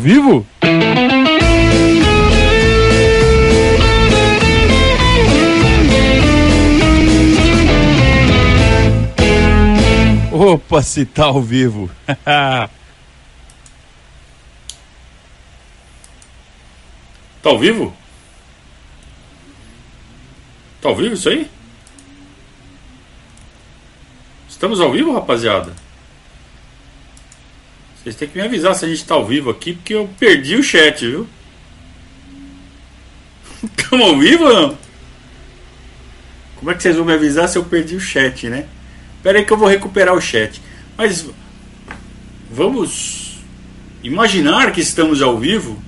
vivo? Opa, se tá ao vivo. tá ao vivo? Tá ao vivo isso aí? Estamos ao vivo, rapaziada? Vocês têm que me avisar se a gente tá ao vivo aqui, porque eu perdi o chat, viu? Estamos ao vivo ou não? Como é que vocês vão me avisar se eu perdi o chat, né? Espera aí que eu vou recuperar o chat. Mas vamos imaginar que estamos ao vivo.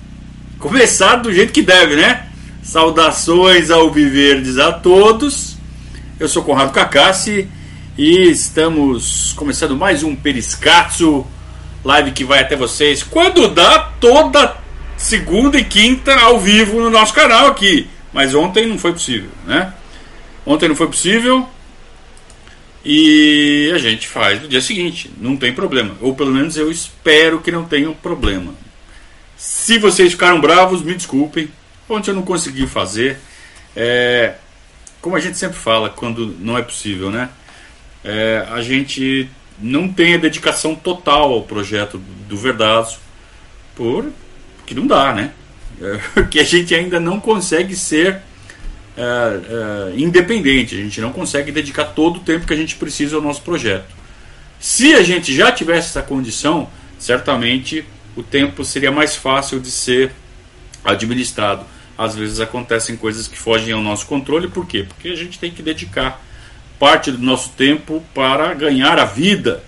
Começar do jeito que deve, né? Saudações ao Viverdes a todos. Eu sou Conrado Cacassi e estamos começando mais um Periscatso, live que vai até vocês quando dá toda segunda e quinta ao vivo no nosso canal aqui. Mas ontem não foi possível, né? Ontem não foi possível, e a gente faz no dia seguinte, não tem problema. Ou pelo menos eu espero que não tenha problema. Se vocês ficaram bravos, me desculpem. Ontem eu não consegui fazer. É, como a gente sempre fala quando não é possível, né? É, a gente não tem a dedicação total ao projeto do Verdazo, por que não dá, né? É, porque a gente ainda não consegue ser é, é, independente, a gente não consegue dedicar todo o tempo que a gente precisa ao nosso projeto. Se a gente já tivesse essa condição, certamente o tempo seria mais fácil de ser administrado. Às vezes acontecem coisas que fogem ao nosso controle, por quê? Porque a gente tem que dedicar parte do nosso tempo para ganhar a vida.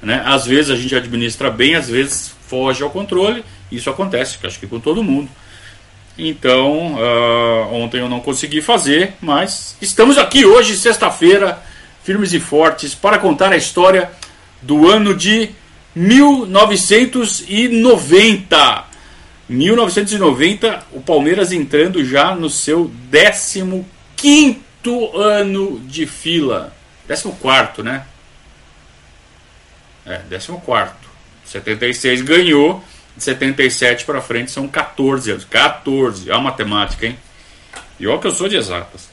Né? Às vezes a gente administra bem, às vezes foge ao controle. Isso acontece, acho que com todo mundo. Então, uh, ontem eu não consegui fazer, mas estamos aqui hoje, sexta-feira, firmes e fortes, para contar a história do ano de 1990. 1990, o Palmeiras entrando já no seu 15 ano de fila. 14, né? É, 14. 76 ganhou de 77 para frente são 14 anos. 14, é a matemática, hein? E olha que eu sou de exatas.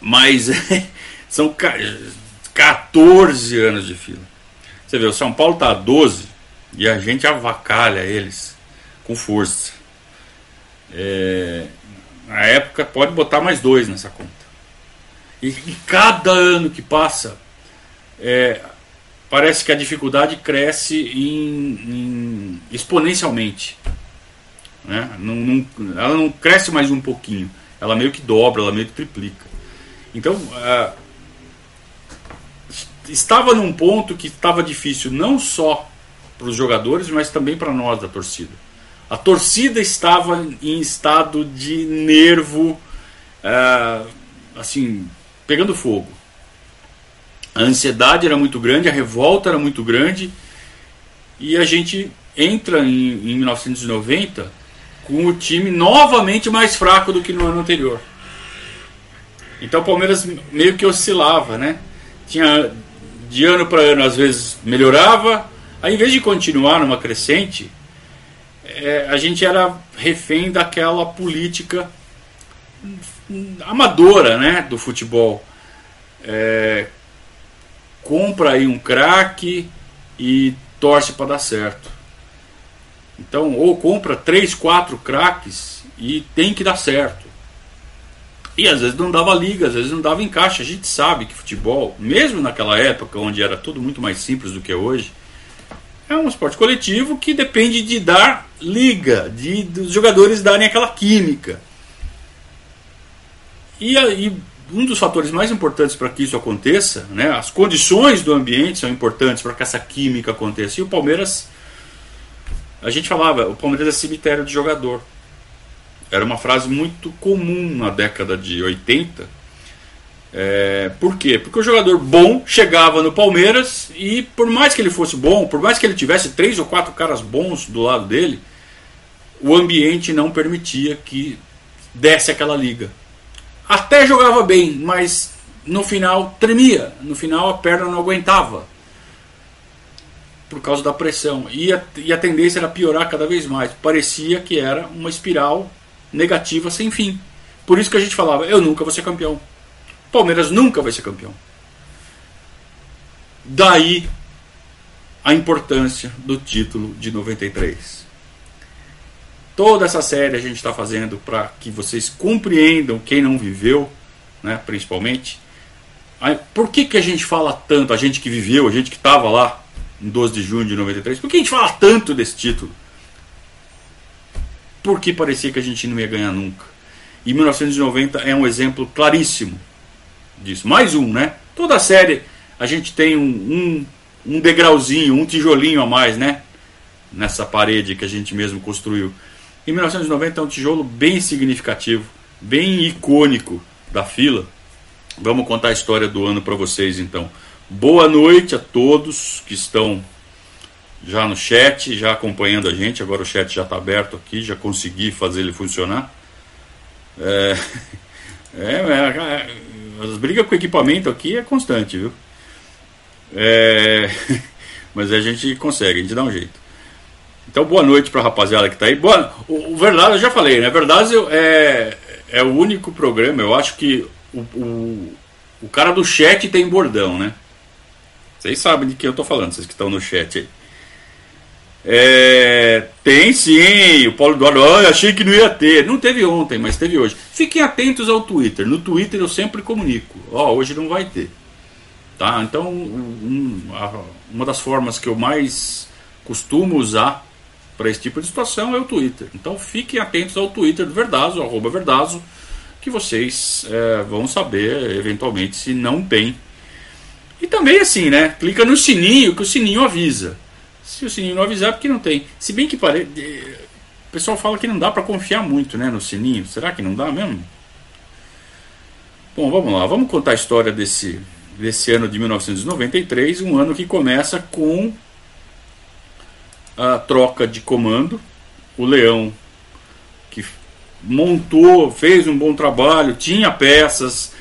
Mas são 14 anos de fila. Você vê, o São Paulo tá a 12 e a gente avacalha eles com força. É, na época pode botar mais dois nessa conta. E, cada ano que passa, é, parece que a dificuldade cresce em, em exponencialmente. Né? Não, não, ela não cresce mais um pouquinho, ela meio que dobra, ela meio que triplica. Então, estava num ponto que estava difícil não só para os jogadores, mas também para nós da torcida. A torcida estava em estado de nervo, uh, assim, pegando fogo. A ansiedade era muito grande, a revolta era muito grande e a gente entra em, em 1990 com o time novamente mais fraco do que no ano anterior. Então o Palmeiras meio que oscilava, né? Tinha de ano para ano às vezes melhorava, aí em vez de continuar numa crescente, é, a gente era refém daquela política amadora, né, do futebol. É, compra aí um craque e torce para dar certo. Então, ou compra três, quatro craques e tem que dar certo. E às vezes não dava liga, às vezes não dava encaixe. A gente sabe que futebol, mesmo naquela época onde era tudo muito mais simples do que hoje, é um esporte coletivo que depende de dar liga, de dos jogadores darem aquela química. E, e um dos fatores mais importantes para que isso aconteça, né, as condições do ambiente são importantes para que essa química aconteça. E o Palmeiras, a gente falava, o Palmeiras é cemitério de jogador. Era uma frase muito comum na década de 80. É, por quê? Porque o jogador bom chegava no Palmeiras e, por mais que ele fosse bom, por mais que ele tivesse três ou quatro caras bons do lado dele, o ambiente não permitia que desse aquela liga até jogava bem, mas no final tremia. No final a perna não aguentava. por causa da pressão. E a, e a tendência era piorar cada vez mais. Parecia que era uma espiral negativa sem fim. Por isso que a gente falava: eu nunca vou ser campeão. Palmeiras nunca vai ser campeão. Daí a importância do título de 93. Toda essa série a gente está fazendo para que vocês compreendam, quem não viveu, né, principalmente, por que, que a gente fala tanto, a gente que viveu, a gente que estava lá em 12 de junho de 93, por que a gente fala tanto desse título? Porque parecia que a gente não ia ganhar nunca. E 1990 é um exemplo claríssimo disso. Mais um, né? Toda série a gente tem um, um, um degrauzinho, um tijolinho a mais, né? Nessa parede que a gente mesmo construiu. Em 1990 é um tijolo bem significativo, bem icônico da fila. Vamos contar a história do ano para vocês então. Boa noite a todos que estão já no chat, já acompanhando a gente. Agora o chat já está aberto aqui, já consegui fazer ele funcionar. É, é, é, as brigas com equipamento aqui é constante, viu? É, mas a gente consegue, a gente dá um jeito. Então, boa noite para a rapaziada que está aí. Boa, o, o Verdade, eu já falei, né? Verdade é, é o único programa, eu acho que o, o, o cara do chat tem bordão, né? Vocês sabem de quem eu estou falando, vocês que estão no chat aí. É, tem sim, o Paulo Eduardo, achei que não ia ter. Não teve ontem, mas teve hoje. Fiquem atentos ao Twitter. No Twitter eu sempre comunico. Ó, oh, hoje não vai ter. Tá? Então, um, uma das formas que eu mais costumo usar para esse tipo de situação é o Twitter. Então fiquem atentos ao Twitter do Verdazo, arroba Verdazo, que vocês é, vão saber eventualmente se não tem. E também assim, né? Clica no sininho que o sininho avisa. Se o sininho não avisar, é porque não tem. Se bem que pare... o pessoal fala que não dá para confiar muito né, no sininho. Será que não dá mesmo? Bom, vamos lá. Vamos contar a história desse, desse ano de 1993. Um ano que começa com a troca de comando. O Leão, que montou, fez um bom trabalho, tinha peças,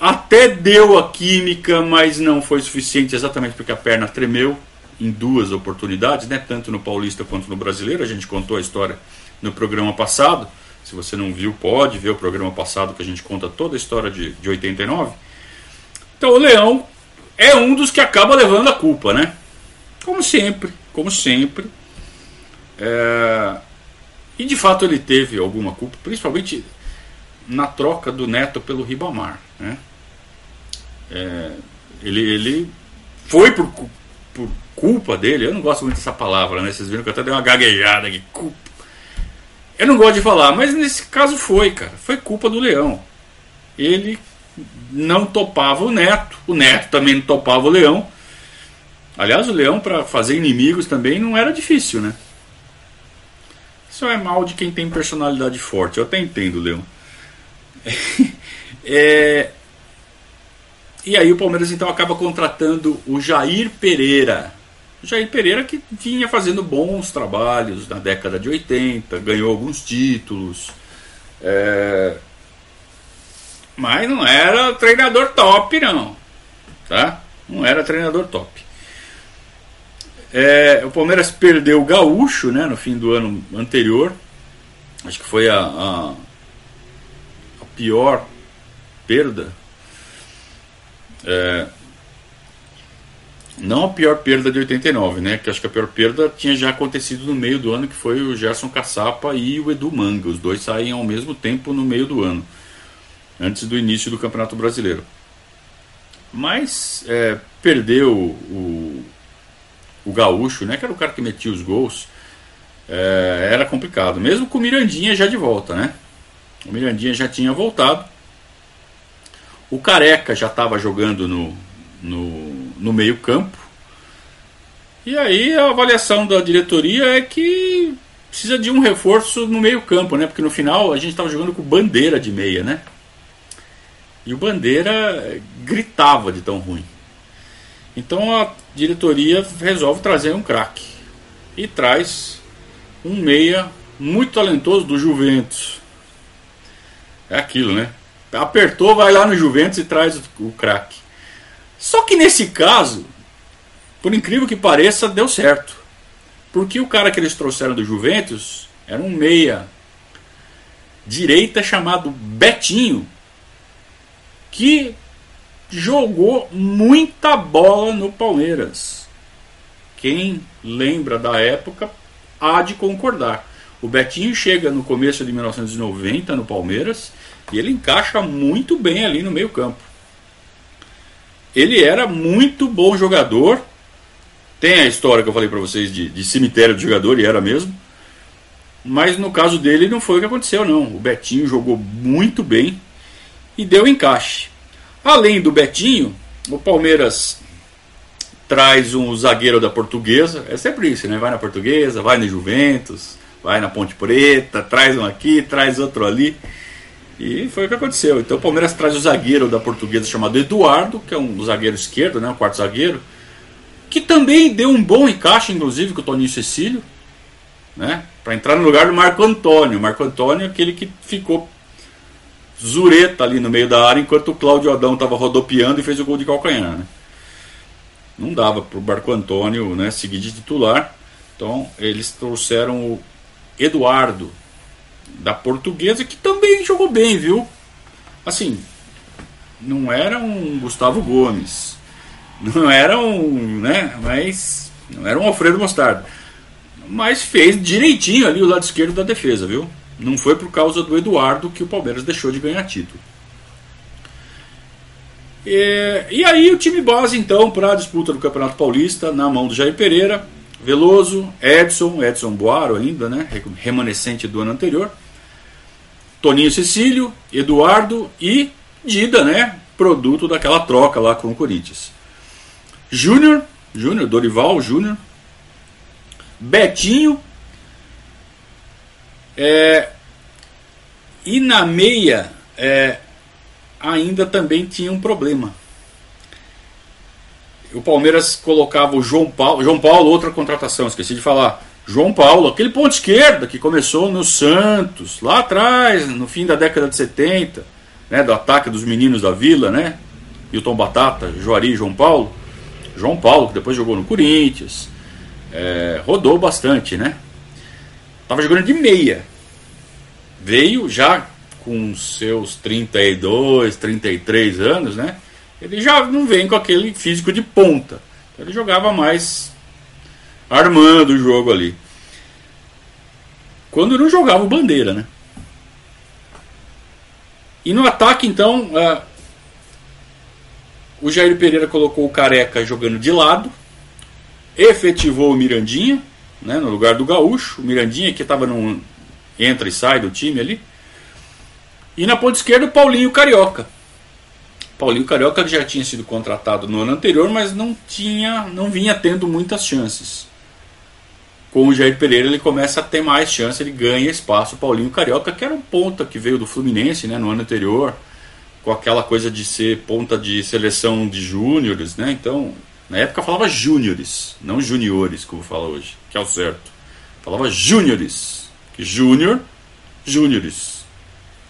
até deu a química, mas não foi suficiente exatamente porque a perna tremeu em duas oportunidades, né? tanto no Paulista quanto no Brasileiro. A gente contou a história no programa passado. Se você não viu, pode ver o programa passado que a gente conta toda a história de, de 89. Então o Leão é um dos que acaba levando a culpa, né? Como sempre, como sempre. É... E de fato ele teve alguma culpa, principalmente na troca do Neto pelo Ribamar. Né? É... Ele, ele foi por, por culpa dele, eu não gosto muito dessa palavra, né? Vocês viram que eu até dei uma gaguejada aqui, culpa. Eu não gosto de falar, mas nesse caso foi, cara. Foi culpa do Leão. Ele não topava o Neto, o Neto também não topava o Leão. Aliás, o Leão, para fazer inimigos também, não era difícil, né? Isso é mal de quem tem personalidade forte. Eu até entendo, Leão. é... E aí o Palmeiras então acaba contratando o Jair Pereira. Jair Pereira que vinha fazendo bons trabalhos na década de 80, ganhou alguns títulos. É... Mas não era treinador top, não. Tá? Não era treinador top. É, o Palmeiras perdeu o Gaúcho né, no fim do ano anterior. Acho que foi a, a, a pior perda. É, não a pior perda de 89, né? Que acho que a pior perda tinha já acontecido no meio do ano, que foi o Gerson Caçapa e o Edu Manga. Os dois saíam ao mesmo tempo no meio do ano, antes do início do Campeonato Brasileiro. Mas é, perdeu o, o Gaúcho, né? Que era o cara que metia os gols. É, era complicado, mesmo com o Mirandinha já de volta, né? O Mirandinha já tinha voltado. O Careca já estava jogando no, no, no meio-campo. E aí a avaliação da diretoria é que precisa de um reforço no meio-campo, né? Porque no final a gente estava jogando com bandeira de meia, né? E o bandeira gritava de tão ruim. Então a diretoria resolve trazer um craque. E traz um meia muito talentoso do Juventus. É aquilo, né? Apertou, vai lá no Juventus e traz o, craque. Só que nesse caso, por incrível que pareça, deu certo. Porque o cara que eles trouxeram do Juventus era um meia direita chamado Betinho, que jogou muita bola no Palmeiras. Quem lembra da época há de concordar. O Betinho chega no começo de 1990 no Palmeiras e ele encaixa muito bem ali no meio-campo. Ele era muito bom jogador. Tem a história que eu falei para vocês de, de, cemitério de jogador, e era mesmo. Mas no caso dele não foi o que aconteceu, não. O Betinho jogou muito bem e deu encaixe. Além do Betinho, o Palmeiras traz um zagueiro da Portuguesa. É sempre isso, né? Vai na Portuguesa, vai no Juventus, vai na Ponte Preta, traz um aqui, traz outro ali. E foi o que aconteceu. Então o Palmeiras traz o zagueiro da Portuguesa chamado Eduardo, que é um zagueiro esquerdo, né? Quarto zagueiro, que também deu um bom encaixe, inclusive, com o Toninho Cecílio, né? Para entrar no lugar do Marco Antônio. Marco Antônio, aquele que ficou zureta ali no meio da área, enquanto o Cláudio Adão estava rodopiando e fez o gol de calcanhar. Né? Não dava para o Barco Antônio né, seguir de titular. Então eles trouxeram o Eduardo da Portuguesa, que também jogou bem, viu? Assim, não era um Gustavo Gomes, não era um, né, mas não era um Alfredo Mostarda, mas fez direitinho ali o lado esquerdo da defesa, viu? Não foi por causa do Eduardo que o Palmeiras deixou de ganhar título. E, e aí o time base então para a disputa do Campeonato Paulista na mão do Jair Pereira, Veloso, Edson, Edson Boaro ainda, né, remanescente do ano anterior, Toninho Cecílio, Eduardo e Dida, né, produto daquela troca lá com o Corinthians. Júnior, Júnior, Dorival Júnior, Betinho, é, e na meia é, ainda também tinha um problema. O Palmeiras colocava o João Paulo, João Paulo, outra contratação, esqueci de falar. João Paulo, aquele ponto esquerda que começou no Santos, lá atrás, no fim da década de 70, né, do ataque dos meninos da Vila, né? Tom Batata, Juari e João Paulo. João Paulo, que depois jogou no Corinthians, é, rodou bastante, né? Tava jogando de meia. Veio já com seus 32, 33 anos, né? Ele já não vem com aquele físico de ponta. Ele jogava mais armando o jogo ali. Quando não jogava bandeira, né? E no ataque, então, uh, o Jair Pereira colocou o Careca jogando de lado, efetivou o Mirandinha, né, no lugar do Gaúcho. O Mirandinha que estava no entra e sai do time ali. E na ponta esquerda o Paulinho Carioca. Paulinho Carioca já tinha sido contratado no ano anterior, mas não tinha, não vinha tendo muitas chances. Com o Jair Pereira ele começa a ter mais chance, ele ganha espaço. O Paulinho Carioca, que era um ponta que veio do Fluminense né, no ano anterior, com aquela coisa de ser ponta de seleção de júniores, né? Então na época falava júniores, não juniores, como fala hoje, que é o certo. Falava júniores. Que júnior, júniores.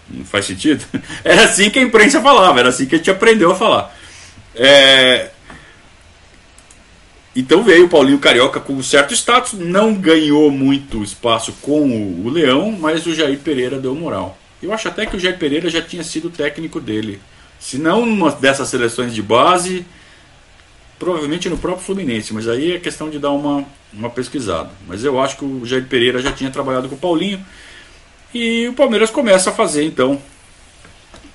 Não faz sentido? Era assim que a imprensa falava, era assim que a gente aprendeu a falar. É... Então veio o Paulinho Carioca com certo status, não ganhou muito espaço com o Leão, mas o Jair Pereira deu moral. Eu acho até que o Jair Pereira já tinha sido técnico dele. Se não uma dessas seleções de base, provavelmente no próprio Fluminense, mas aí é questão de dar uma, uma pesquisada. Mas eu acho que o Jair Pereira já tinha trabalhado com o Paulinho e o Palmeiras começa a fazer então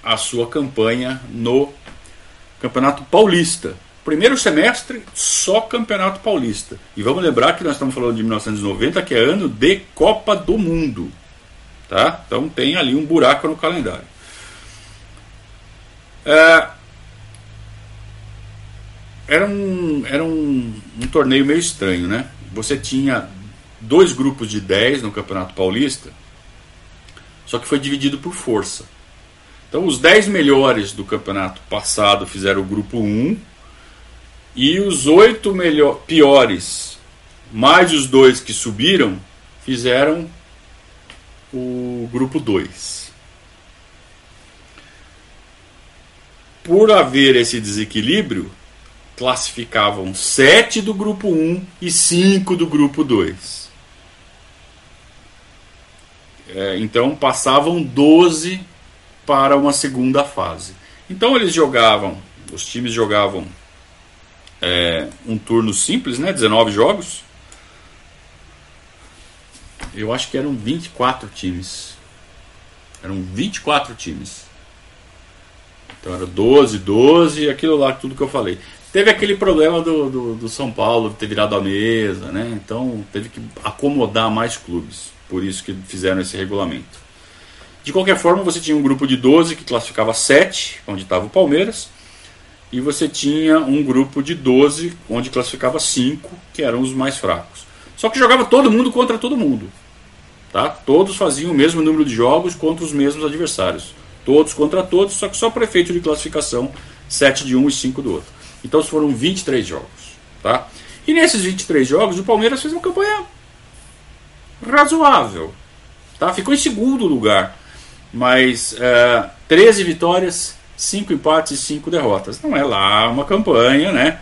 a sua campanha no Campeonato Paulista. Primeiro semestre, só Campeonato Paulista. E vamos lembrar que nós estamos falando de 1990, que é ano de Copa do Mundo. Tá? Então tem ali um buraco no calendário. É, era um, era um, um torneio meio estranho, né? Você tinha dois grupos de 10 no Campeonato Paulista, só que foi dividido por força. Então, os 10 melhores do campeonato passado fizeram o grupo 1 e os 8 melhor, piores, mais os dois que subiram, fizeram o grupo 2. Por haver esse desequilíbrio, classificavam 7 do grupo 1 e 5 do grupo 2. É, então passavam 12 para uma segunda fase. Então eles jogavam, os times jogavam é, um turno simples, né? 19 jogos. Eu acho que eram 24 times. Eram 24 times. Então era 12, 12, aquilo lá, tudo que eu falei. Teve aquele problema do, do, do, São Paulo ter virado a mesa, né? Então teve que acomodar mais clubes. Por isso que fizeram esse regulamento. De qualquer forma, você tinha um grupo de 12 que classificava 7, onde estava o Palmeiras. E você tinha um grupo de 12, onde classificava 5, que eram os mais fracos. Só que jogava todo mundo contra todo mundo. Tá? Todos faziam o mesmo número de jogos contra os mesmos adversários. Todos contra todos, só que só para efeito de classificação, 7 de um e 5 do outro. Então foram 23 jogos. Tá? E nesses 23 jogos, o Palmeiras fez uma campanha razoável. Tá? Ficou em segundo lugar. Mas é, 13 vitórias, 5 empates e 5 derrotas. Não é lá uma campanha, né?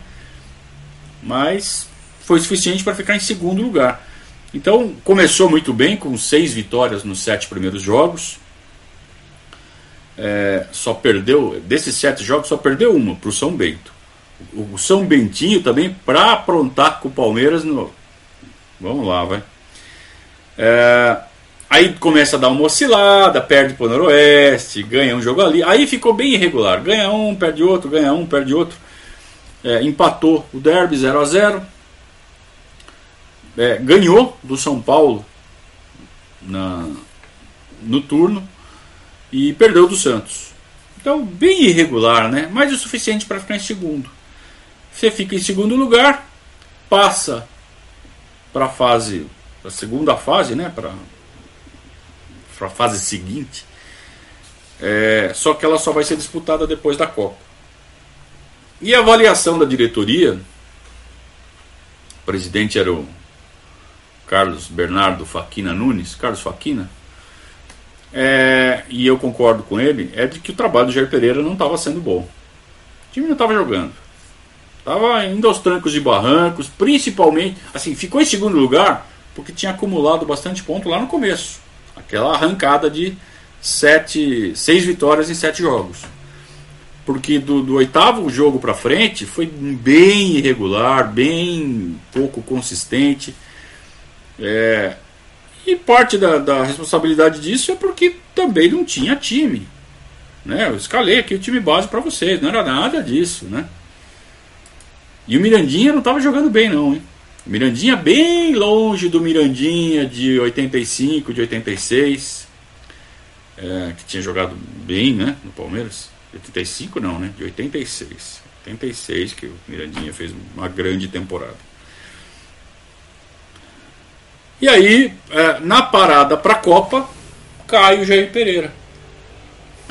Mas foi suficiente para ficar em segundo lugar. Então começou muito bem, com 6 vitórias nos 7 primeiros jogos. É, só perdeu, desses 7 jogos, só perdeu uma para o São Bento o São Bentinho também para aprontar com o Palmeiras no. Vamos lá, vai. É, aí começa a dar uma oscilada, perde para o Noroeste, ganha um jogo ali. Aí ficou bem irregular. Ganha um, perde outro, ganha um, perde outro. É, empatou o Derby 0 a 0 é, Ganhou do São Paulo na, no turno e perdeu do Santos. Então, bem irregular, né? Mas o suficiente para ficar em segundo. Você fica em segundo lugar, passa para a fase, a segunda fase, né? A fase seguinte. É, só que ela só vai ser disputada depois da Copa. E a avaliação da diretoria, o presidente era o Carlos Bernardo Faquina Nunes, Carlos Faquina, é, e eu concordo com ele, é de que o trabalho do Jair Pereira não estava sendo bom. O time não estava jogando. Estava indo aos trancos e barrancos, principalmente, assim, ficou em segundo lugar porque tinha acumulado bastante ponto lá no começo. Aquela arrancada de sete, seis vitórias em sete jogos. Porque do, do oitavo jogo para frente foi bem irregular, bem pouco consistente. É, e parte da, da, responsabilidade disso é porque também não tinha time. Né? Eu escalei aqui o time base para vocês, não era nada disso. Né? E o Mirandinha não estava jogando bem, não, hein? Mirandinha bem longe do Mirandinha de 85, de 86, é, que tinha jogado bem, né, no Palmeiras. 85 não, né? De 86. 86 que o Mirandinha fez uma grande temporada. E aí, é, na parada para a Copa, cai o Jair Pereira.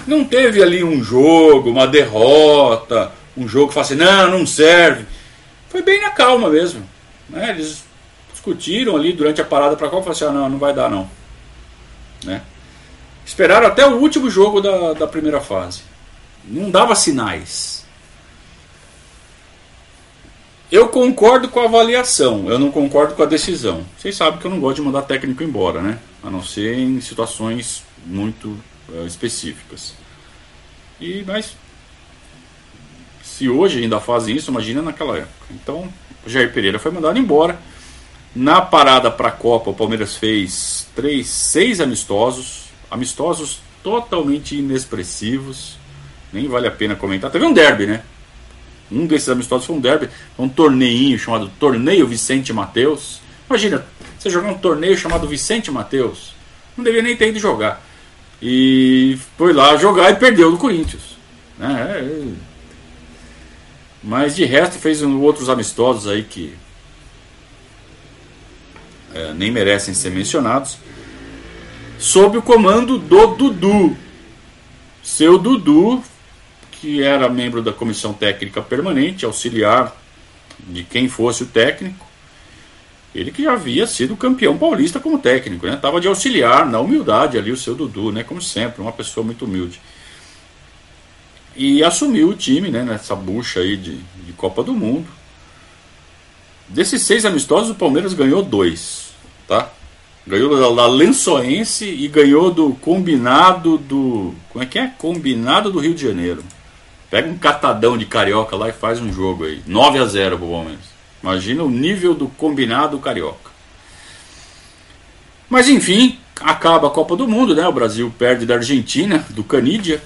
Não teve ali um jogo, uma derrota, um jogo que fala assim, não, não serve foi bem na calma mesmo. Né? Eles discutiram ali durante a parada para qual falaram assim, ah, não, não vai dar não. Né? Esperaram até o último jogo da, da primeira fase. Não dava sinais. Eu concordo com a avaliação, eu não concordo com a decisão. Vocês sabem que eu não gosto de mandar técnico embora, né? A não ser em situações muito uh, específicas. E mas se hoje ainda fazem isso, imagina naquela época. Então, Jair Pereira foi mandado embora. Na parada para a Copa, o Palmeiras fez três, seis amistosos, amistosos totalmente inexpressivos, nem vale a pena comentar. Teve um derby, né? Um desses amistosos foi um derby, um torneio chamado Torneio Vicente Mateus. Imagina, você jogar um torneio chamado Vicente Mateus, não devia nem ter ido jogar. E foi lá jogar e perdeu do Corinthians. Né? É, mas de resto fez outros amistosos aí que é, nem merecem ser mencionados. Sob o comando do Dudu. Seu Dudu, que era membro da comissão técnica permanente, auxiliar de quem fosse o técnico. Ele que já havia sido campeão paulista como técnico, né? Tava de auxiliar, na humildade ali, o seu Dudu, né? Como sempre, uma pessoa muito humilde. E assumiu o time né, nessa bucha aí de, de Copa do Mundo. Desses seis amistosos, o Palmeiras ganhou dois, tá? Ganhou da Lençoense e ganhou do combinado do. Como é que é? Combinado do Rio de Janeiro. Pega um catadão de carioca lá e faz um jogo aí. 9 a 0 pro Palmeiras. Imagina o nível do combinado carioca. Mas enfim, acaba a Copa do Mundo, né? O Brasil perde da Argentina, do Canídia.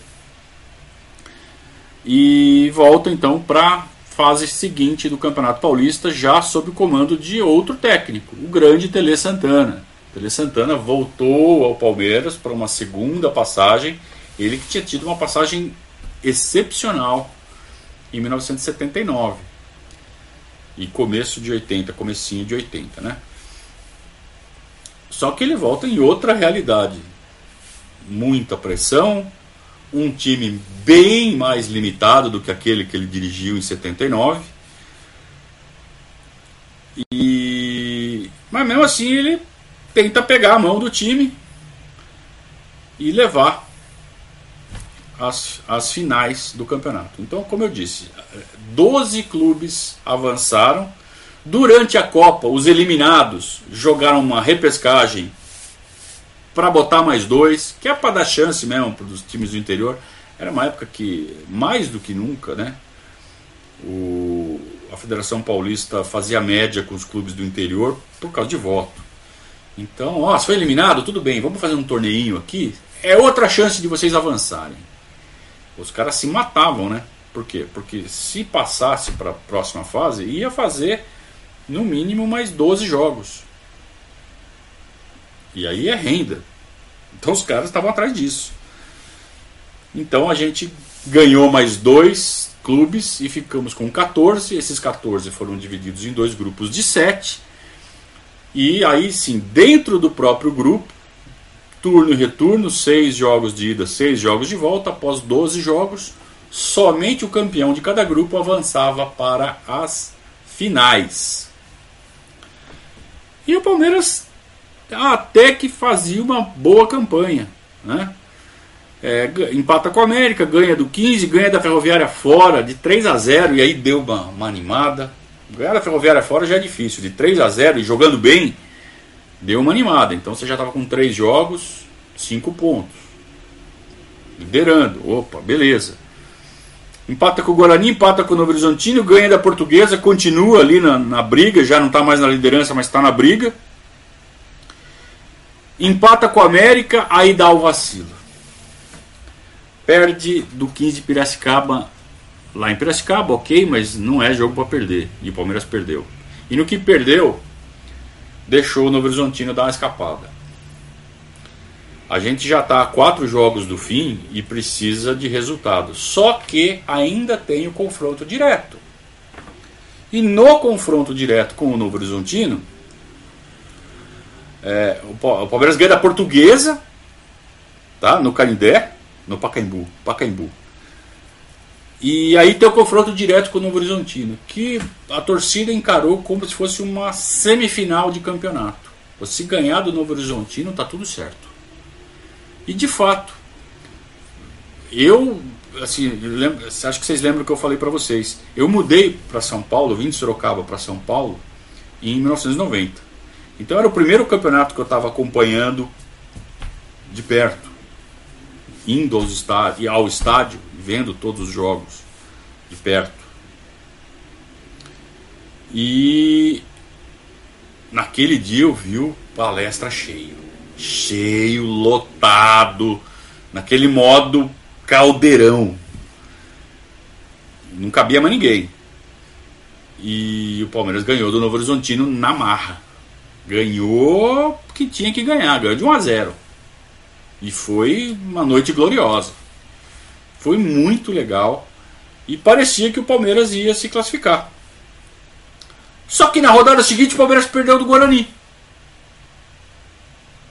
E volta então para fase seguinte do Campeonato Paulista, já sob o comando de outro técnico, o grande Tele Santana. Tele Santana voltou ao Palmeiras para uma segunda passagem. Ele que tinha tido uma passagem excepcional em 1979 e começo de 80, comecinho de 80, né? Só que ele volta em outra realidade. Muita pressão, um time bem mais limitado do que aquele que ele dirigiu em 79. E mas mesmo assim ele tenta pegar a mão do time e levar as, as finais do campeonato. Então, como eu disse, 12 clubes avançaram. Durante a Copa, os eliminados jogaram uma repescagem para botar mais dois, que é para dar chance mesmo para os times do interior. Era uma época que, mais do que nunca, né, o, a Federação Paulista fazia média com os clubes do interior por causa de voto. Então, ó, se foi eliminado, tudo bem, vamos fazer um torneinho aqui. É outra chance de vocês avançarem. Os caras se matavam, né? Por quê? Porque se passasse para a próxima fase, ia fazer no mínimo mais 12 jogos. E aí é renda. Então os caras estavam atrás disso. Então a gente ganhou mais dois clubes e ficamos com 14. Esses 14 foram divididos em dois grupos de 7. E aí sim, dentro do próprio grupo, turno e retorno, seis jogos de ida, seis jogos de volta, após 12 jogos, somente o campeão de cada grupo avançava para as finais. E o Palmeiras até que fazia uma boa campanha. Né? É, empata com a América, ganha do 15, ganha da Ferroviária fora de 3 a 0 e aí deu uma, uma animada. Ganhar da Ferroviária fora já é difícil, de 3 a 0 e jogando bem, deu uma animada. Então você já estava com 3 jogos, 5 pontos. Liderando. Opa, beleza. Empata com o Guarani, empata com o Novo Horizontino, ganha da Portuguesa, continua ali na, na briga, já não está mais na liderança, mas está na briga. Empata com o América, aí dá o vacilo. Perde do 15 de Piracicaba lá em Piracicaba, ok, mas não é jogo para perder. E o Palmeiras perdeu. E no que perdeu, deixou o Novo Horizontino dar uma escapada. A gente já está a quatro jogos do fim e precisa de resultados. Só que ainda tem o confronto direto. E no confronto direto com o Novo Horizontino, é, o Palmeiras ganha da Portuguesa, tá? no Canindé, no Pacaembu, Pacaembu. E aí tem o confronto direto com o Novo Horizontino, que a torcida encarou como se fosse uma semifinal de campeonato. Se ganhar do Novo Horizontino, tá tudo certo. E de fato, eu, assim, lembro, acho que vocês lembram que eu falei para vocês. Eu mudei para São Paulo, vim de Sorocaba para São Paulo em 1990. Então era o primeiro campeonato que eu estava acompanhando de perto, indo aos ao estádio, vendo todos os jogos de perto. E naquele dia eu vi o palestra cheio cheio, lotado, naquele modo caldeirão. Não cabia mais ninguém. E o Palmeiras ganhou do Novo Horizontino na marra. Ganhou que tinha que ganhar, ganhou de 1 a 0. E foi uma noite gloriosa. Foi muito legal e parecia que o Palmeiras ia se classificar. Só que na rodada seguinte o Palmeiras perdeu do Guarani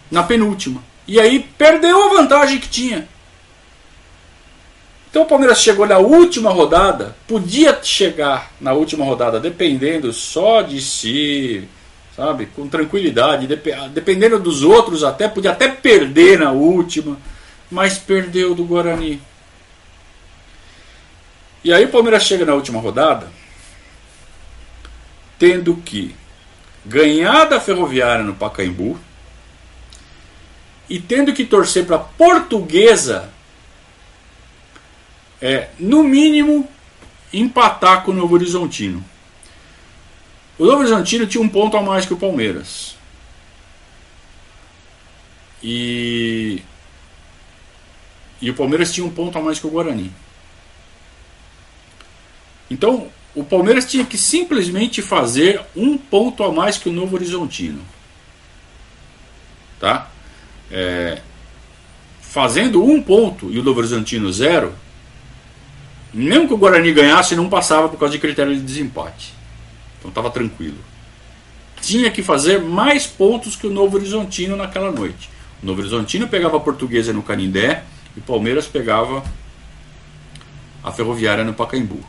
na penúltima. E aí perdeu a vantagem que tinha. Então o Palmeiras chegou na última rodada, podia chegar na última rodada dependendo só de si, sabe, com tranquilidade, dependendo dos outros até podia até perder na última, mas perdeu do Guarani. E aí o Palmeiras chega na última rodada tendo que ganhar da Ferroviária no Pacaembu e tendo que torcer para Portuguesa é, no mínimo empatar com o Novo Horizontino. O Novo Horizontino tinha um ponto a mais que o Palmeiras. E, e o Palmeiras tinha um ponto a mais que o Guarani. Então, o Palmeiras tinha que simplesmente fazer um ponto a mais que o Novo Horizontino. Tá? É, fazendo um ponto e o Novo Horizontino zero, mesmo que o Guarani ganhasse, não passava por causa de critério de desempate. Então estava tranquilo. Tinha que fazer mais pontos que o Novo Horizontino naquela noite. O Novo Horizontino pegava a Portuguesa no Canindé e o Palmeiras pegava a Ferroviária no Pacaembu.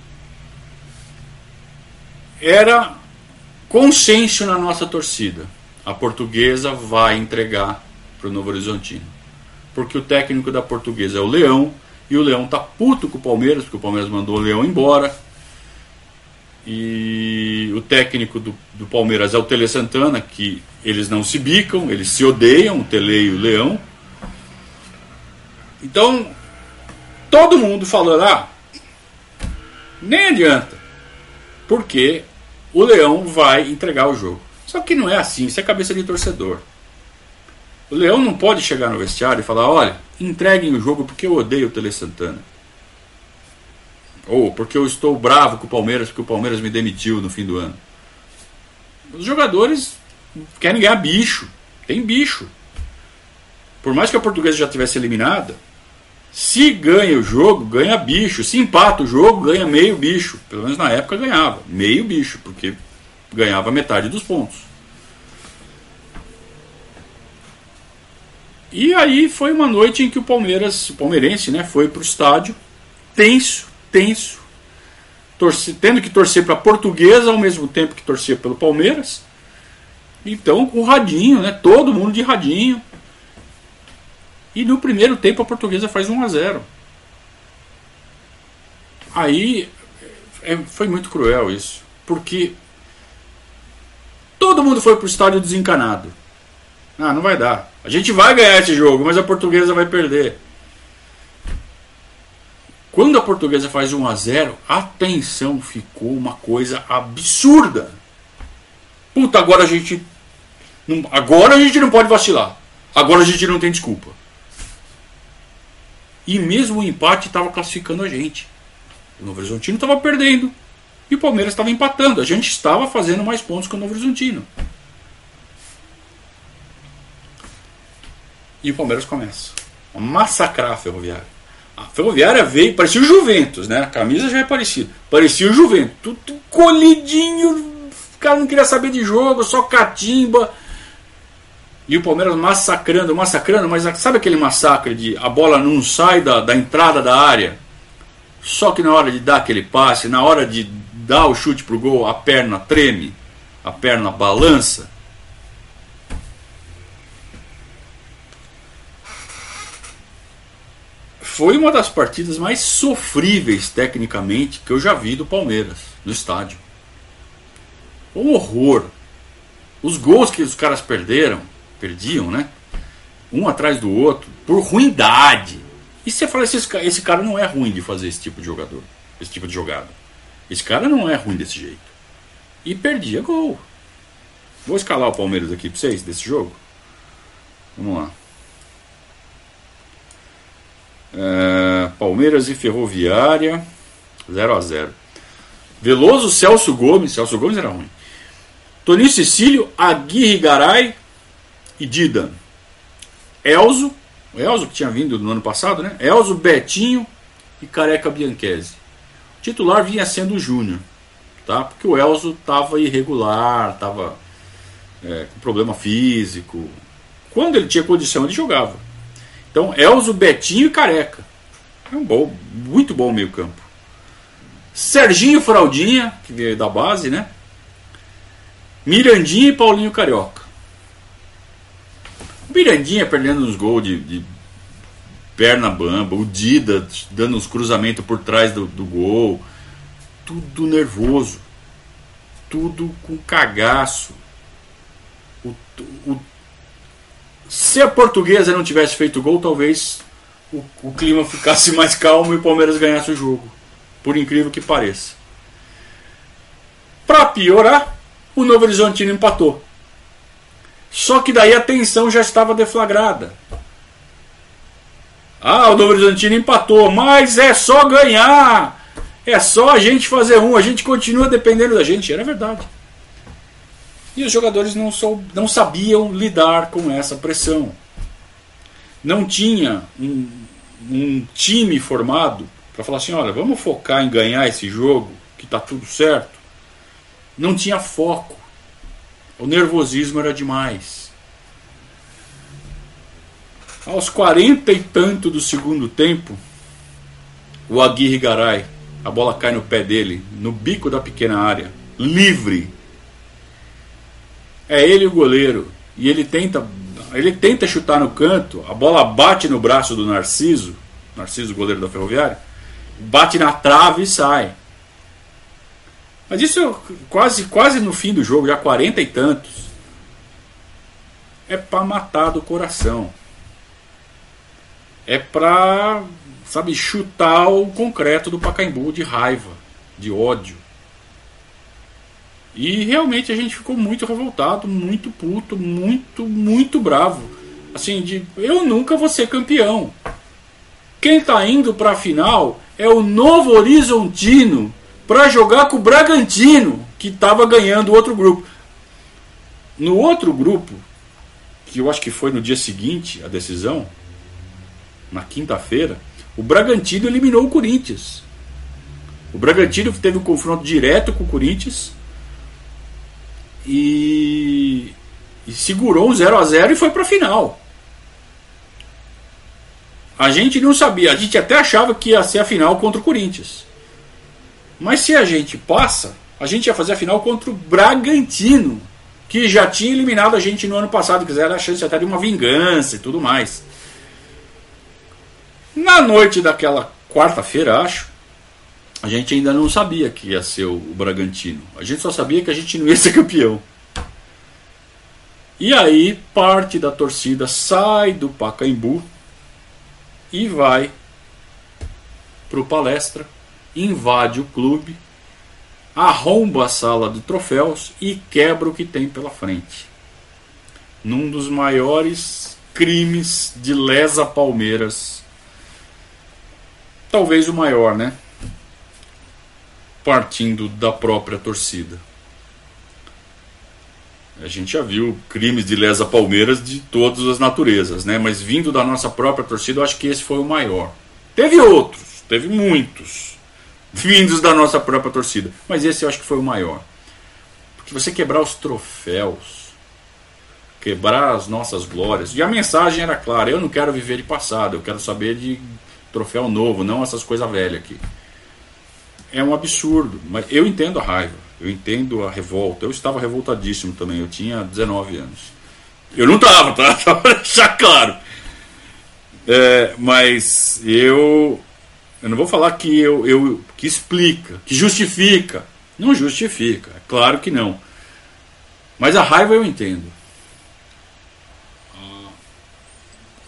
Era consenso na nossa torcida. A Portuguesa vai entregar para o Novo Horizontino. Porque o técnico da Portuguesa é o Leão e o Leão tá puto com o Palmeiras, porque o Palmeiras mandou o Leão embora. E o técnico do, do Palmeiras é o Tele Santana, que eles não se bicam, eles se odeiam, o Tele e o Leão. Então, todo mundo falou lá, ah, nem adianta, porque o Leão vai entregar o jogo. Só que não é assim, isso é cabeça de torcedor. O Leão não pode chegar no vestiário e falar: olha, entreguem o jogo porque eu odeio o Tele Santana. Ou porque eu estou bravo com o Palmeiras porque o Palmeiras me demitiu no fim do ano. Os jogadores querem ganhar bicho. Tem bicho. Por mais que a portuguesa já tivesse eliminada, se ganha o jogo, ganha bicho. Se empata o jogo, ganha meio bicho. Pelo menos na época ganhava. Meio bicho, porque ganhava metade dos pontos. E aí foi uma noite em que o Palmeiras, o palmeirense, né, foi para o estádio tenso, tenso, torce, tendo que torcer para a Portuguesa ao mesmo tempo que torcia pelo Palmeiras. Então, com radinho, né? Todo mundo de radinho. E no primeiro tempo a Portuguesa faz 1 a 0. Aí é, foi muito cruel isso, porque todo mundo foi para o estádio desencanado. Ah, não vai dar. A gente vai ganhar esse jogo, mas a Portuguesa vai perder. Quando a portuguesa faz 1 a 0 a tensão ficou uma coisa absurda. Puta, agora a gente. Não, agora a gente não pode vacilar. Agora a gente não tem desculpa. E mesmo o empate estava classificando a gente. O Novo Horizontino estava perdendo. E o Palmeiras estava empatando. A gente estava fazendo mais pontos que o Novo Horizontino. E o Palmeiras começa a massacrar a Ferroviária. A Ferroviária veio, parecia o Juventus, né? A camisa já é parecida. Parecia o Juventus. Tudo colidinho. O cara não queria saber de jogo, só catimba. E o Palmeiras massacrando, massacrando, mas sabe aquele massacre de a bola não sai da, da entrada da área? Só que na hora de dar aquele passe, na hora de dar o chute pro gol, a perna treme, a perna balança. Foi uma das partidas mais sofríveis tecnicamente que eu já vi do Palmeiras no estádio. Um horror. Os gols que os caras perderam, perdiam, né? Um atrás do outro, por ruindade. E você fala, esse, esse cara não é ruim de fazer esse tipo de jogador, esse tipo de jogada. Esse cara não é ruim desse jeito. E perdia gol. Vou escalar o Palmeiras aqui para vocês desse jogo. Vamos lá. É, Palmeiras e Ferroviária, 0 a 0 Veloso, Celso Gomes, Celso Gomes era ruim. Toninho Cecílio, Aguirre Garay e Dida. Elzo, Elzo que tinha vindo no ano passado, né? Elzo, Betinho e Careca Bianchese. O titular vinha sendo o Júnior, tá? Porque o Elzo estava irregular, estava é, com problema físico. Quando ele tinha condição, ele jogava. Então, Elzo, Betinho e Careca. É um bom, muito bom meio campo. Serginho Fraldinha, que veio da base, né? Mirandinha e Paulinho Carioca. Mirandinha perdendo uns gols de, de perna bamba, o Dida dando os cruzamentos por trás do, do gol. Tudo nervoso. Tudo com cagaço. O, o, se a portuguesa não tivesse feito gol, talvez o, o clima ficasse mais calmo e o Palmeiras ganhasse o jogo. Por incrível que pareça. Para piorar, o Novo Horizontino empatou. Só que daí a tensão já estava deflagrada. Ah, o Novo Horizontino empatou, mas é só ganhar. É só a gente fazer um, a gente continua dependendo da gente. Era verdade. E os jogadores não, sou, não sabiam lidar com essa pressão. Não tinha um, um time formado para falar assim: olha, vamos focar em ganhar esse jogo, que está tudo certo. Não tinha foco. O nervosismo era demais. Aos 40 e tanto do segundo tempo, o Aguirre Garay, a bola cai no pé dele, no bico da pequena área, livre. É ele o goleiro. E ele tenta, ele tenta chutar no canto, a bola bate no braço do Narciso, Narciso, goleiro da Ferroviária, bate na trave e sai. Mas isso é quase, quase no fim do jogo, já 40 e tantos. É para matar do coração. É para, sabe, chutar o concreto do Pacaembu de raiva, de ódio. E realmente a gente ficou muito revoltado, muito puto, muito, muito bravo. Assim, de eu nunca vou ser campeão. Quem está indo para a final é o Novo Horizontino para jogar com o Bragantino, que estava ganhando o outro grupo. No outro grupo, que eu acho que foi no dia seguinte a decisão, na quinta-feira, o Bragantino eliminou o Corinthians. O Bragantino teve um confronto direto com o Corinthians e, e segurou um 0 a 0 e foi para a final. A gente não sabia, a gente até achava que ia ser a final contra o Corinthians. Mas se a gente passa, a gente ia fazer a final contra o Bragantino, que já tinha eliminado a gente no ano passado, que era a chance até de uma vingança e tudo mais. Na noite daquela quarta-feira, acho, a gente ainda não sabia que ia ser o Bragantino. A gente só sabia que a gente não ia ser campeão. E aí, parte da torcida sai do Pacaembu e vai para o palestra, invade o clube, arromba a sala de troféus e quebra o que tem pela frente. Num dos maiores crimes de lesa Palmeiras, talvez o maior, né? Partindo da própria torcida. A gente já viu crimes de lesa Palmeiras de todas as naturezas, né? Mas vindo da nossa própria torcida, eu acho que esse foi o maior. Teve outros, teve muitos vindos da nossa própria torcida, mas esse eu acho que foi o maior. Porque você quebrar os troféus, quebrar as nossas glórias, e a mensagem era clara: eu não quero viver de passado, eu quero saber de troféu novo, não essas coisas velhas aqui. É um absurdo, mas eu entendo a raiva. Eu entendo a revolta. Eu estava revoltadíssimo também. Eu tinha 19 anos. Eu não estava, tá? Só para deixar claro. É, mas eu. Eu não vou falar que eu, eu que explica, que justifica. Não justifica, é claro que não. Mas a raiva eu entendo.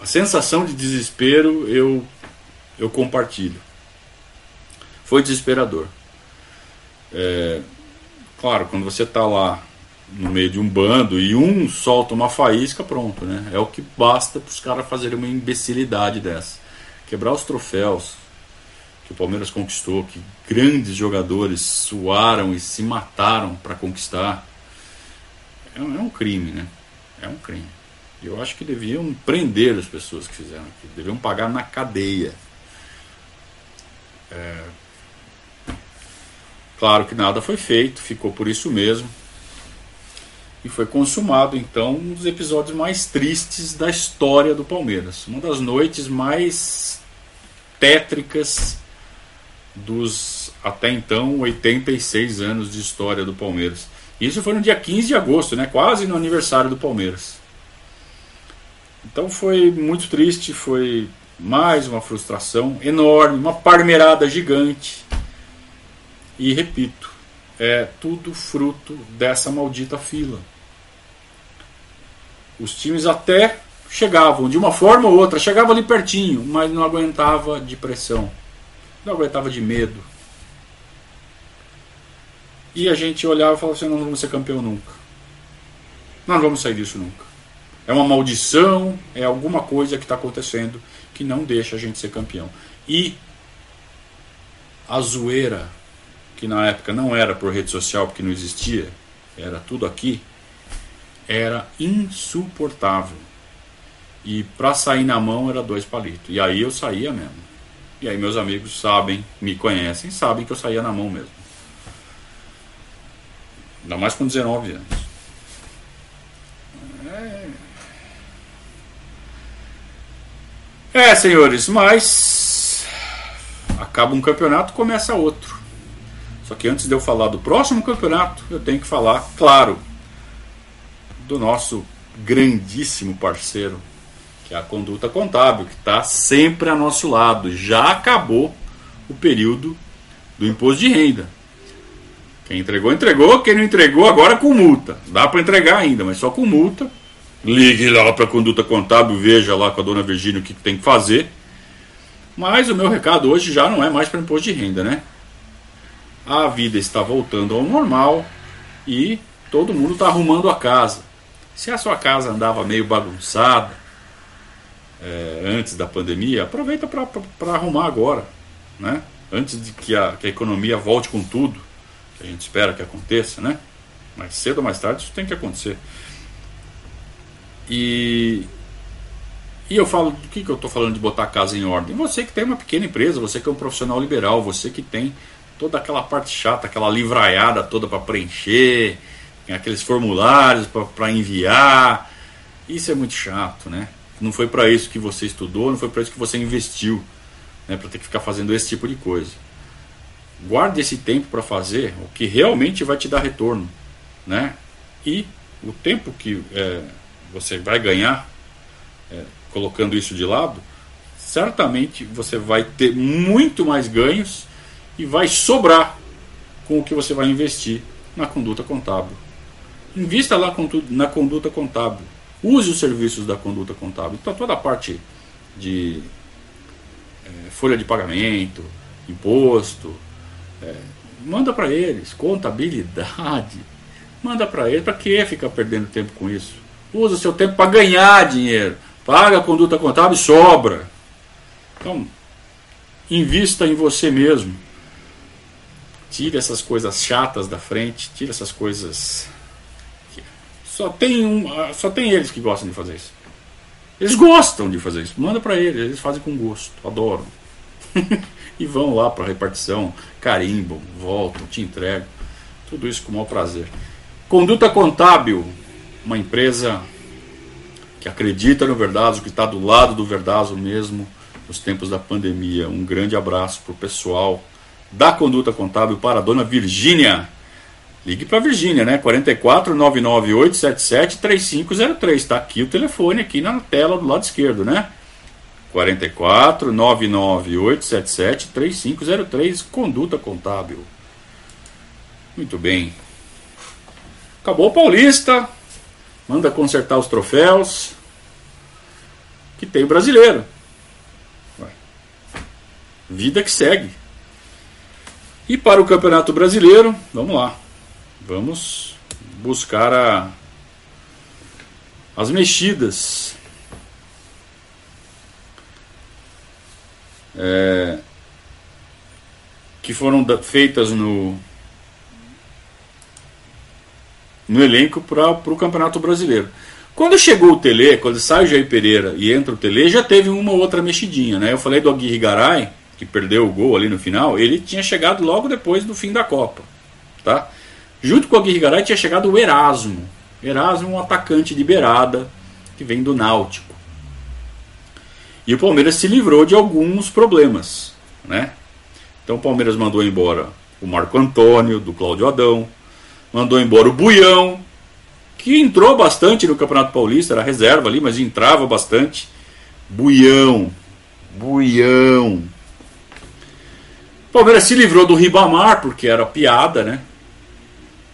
A sensação de desespero eu, eu compartilho. Foi desesperador. É, Claro, quando você está lá no meio de um bando e um solta uma faísca, pronto, né? É o que basta para os caras fazerem uma imbecilidade dessa. Quebrar os troféus que o Palmeiras conquistou, que grandes jogadores suaram e se mataram para conquistar. É um, é um crime, né? É um crime. Eu acho que deviam prender as pessoas que fizeram aquilo, deviam pagar na cadeia. É, Claro que nada foi feito, ficou por isso mesmo. E foi consumado então um dos episódios mais tristes da história do Palmeiras. Uma das noites mais tétricas dos até então 86 anos de história do Palmeiras. Isso foi no dia 15 de agosto, né? quase no aniversário do Palmeiras. Então foi muito triste, foi mais uma frustração enorme, uma parmerada gigante. E repito, é tudo fruto dessa maldita fila. Os times até chegavam de uma forma ou outra, chegava ali pertinho, mas não aguentava de pressão, não aguentava de medo. E a gente olhava e falava assim: não vamos ser campeão nunca. Nós não vamos sair disso nunca. É uma maldição, é alguma coisa que está acontecendo que não deixa a gente ser campeão. E a zoeira, que na época não era por rede social, porque não existia, era tudo aqui, era insuportável. E para sair na mão era dois palitos. E aí eu saía mesmo. E aí meus amigos sabem, me conhecem, sabem que eu saía na mão mesmo. Ainda mais com 19 anos. É, é senhores, mas acaba um campeonato, começa outro. Só que antes de eu falar do próximo campeonato, eu tenho que falar, claro, do nosso grandíssimo parceiro, que é a conduta contábil, que está sempre a nosso lado. Já acabou o período do imposto de renda. Quem entregou, entregou. Quem não entregou, agora com multa. Dá para entregar ainda, mas só com multa. Ligue lá para a conduta contábil, veja lá com a dona Virgínia o que tem que fazer. Mas o meu recado hoje já não é mais para imposto de renda, né? A vida está voltando ao normal e todo mundo está arrumando a casa. Se a sua casa andava meio bagunçada é, antes da pandemia, aproveita para arrumar agora, né? Antes de que a, que a economia volte com tudo que a gente espera que aconteça, né? Mais cedo ou mais tarde isso tem que acontecer. E, e eu falo, do que, que eu estou falando de botar a casa em ordem? Você que tem uma pequena empresa, você que é um profissional liberal, você que tem toda aquela parte chata, aquela livraiada toda para preencher, aqueles formulários para enviar. Isso é muito chato, né? Não foi para isso que você estudou, não foi para isso que você investiu, né? Para ter que ficar fazendo esse tipo de coisa guarde esse tempo para fazer o que realmente vai te dar retorno, né? E o tempo que é, você vai ganhar é, colocando isso de lado, certamente você vai ter muito mais ganhos e vai sobrar com o que você vai investir na conduta contábil. Invista lá na conduta contábil. Use os serviços da conduta contábil. Então, toda a parte de é, folha de pagamento, imposto, é, manda para eles, contabilidade. Manda para eles, para que ficar perdendo tempo com isso? Usa o seu tempo para ganhar dinheiro. Paga a conduta contábil e sobra. Então, invista em você mesmo. Tire essas coisas chatas da frente, tire essas coisas. Só tem um, ah, só tem eles que gostam de fazer isso. Eles gostam de fazer isso. Manda para eles, eles fazem com gosto, adoram. e vão lá para a repartição, carimbam, voltam, te entregam. Tudo isso com o maior prazer. Conduta Contábil, uma empresa que acredita no Verdazo, que está do lado do Verdazo mesmo nos tempos da pandemia. Um grande abraço para o pessoal da Conduta Contábil, para a dona Virgínia. Ligue para a Virgínia, né? 44 998 77 3503. Está aqui o telefone, aqui na tela do lado esquerdo, né? 44 99877 3503 Conduta Contábil. Muito bem. Acabou o Paulista. Manda consertar os troféus. Que tem o brasileiro. Vida que segue. E para o Campeonato Brasileiro, vamos lá. Vamos buscar a, as mexidas é, que foram feitas no, no elenco para o Campeonato Brasileiro. Quando chegou o Tele, quando sai o Jair Pereira e entra o Tele, já teve uma outra mexidinha. Né? Eu falei do Aguirre Garay, que perdeu o gol ali no final, ele tinha chegado logo depois do fim da Copa. Tá? Junto com o Aguirre Garay tinha chegado o Erasmo. Erasmo, um atacante de beirada que vem do Náutico. E o Palmeiras se livrou de alguns problemas, né? Então o Palmeiras mandou embora o Marco Antônio, do Cláudio Adão, mandou embora o Buião, que entrou bastante no Campeonato Paulista, era reserva ali, mas entrava bastante. Buião, Buião. Palmeiras se livrou do Ribamar, porque era piada, né?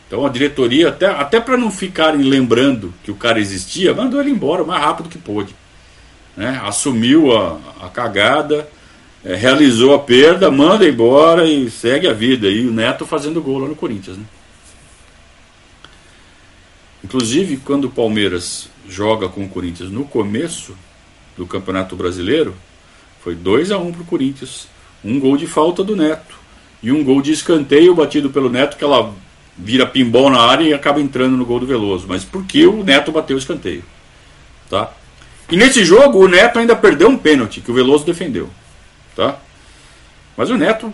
Então a diretoria, até, até para não ficarem lembrando que o cara existia, mandou ele embora o mais rápido que pôde. Né? Assumiu a, a cagada, é, realizou a perda, manda embora e segue a vida. E o Neto fazendo gol lá no Corinthians. Né? Inclusive, quando o Palmeiras joga com o Corinthians no começo do Campeonato Brasileiro, foi 2 a 1 um para o Corinthians. Um gol de falta do Neto. E um gol de escanteio batido pelo Neto, que ela vira pinball na área e acaba entrando no gol do Veloso. Mas porque o Neto bateu o escanteio. Tá? E nesse jogo o Neto ainda perdeu um pênalti que o Veloso defendeu. Tá? Mas o Neto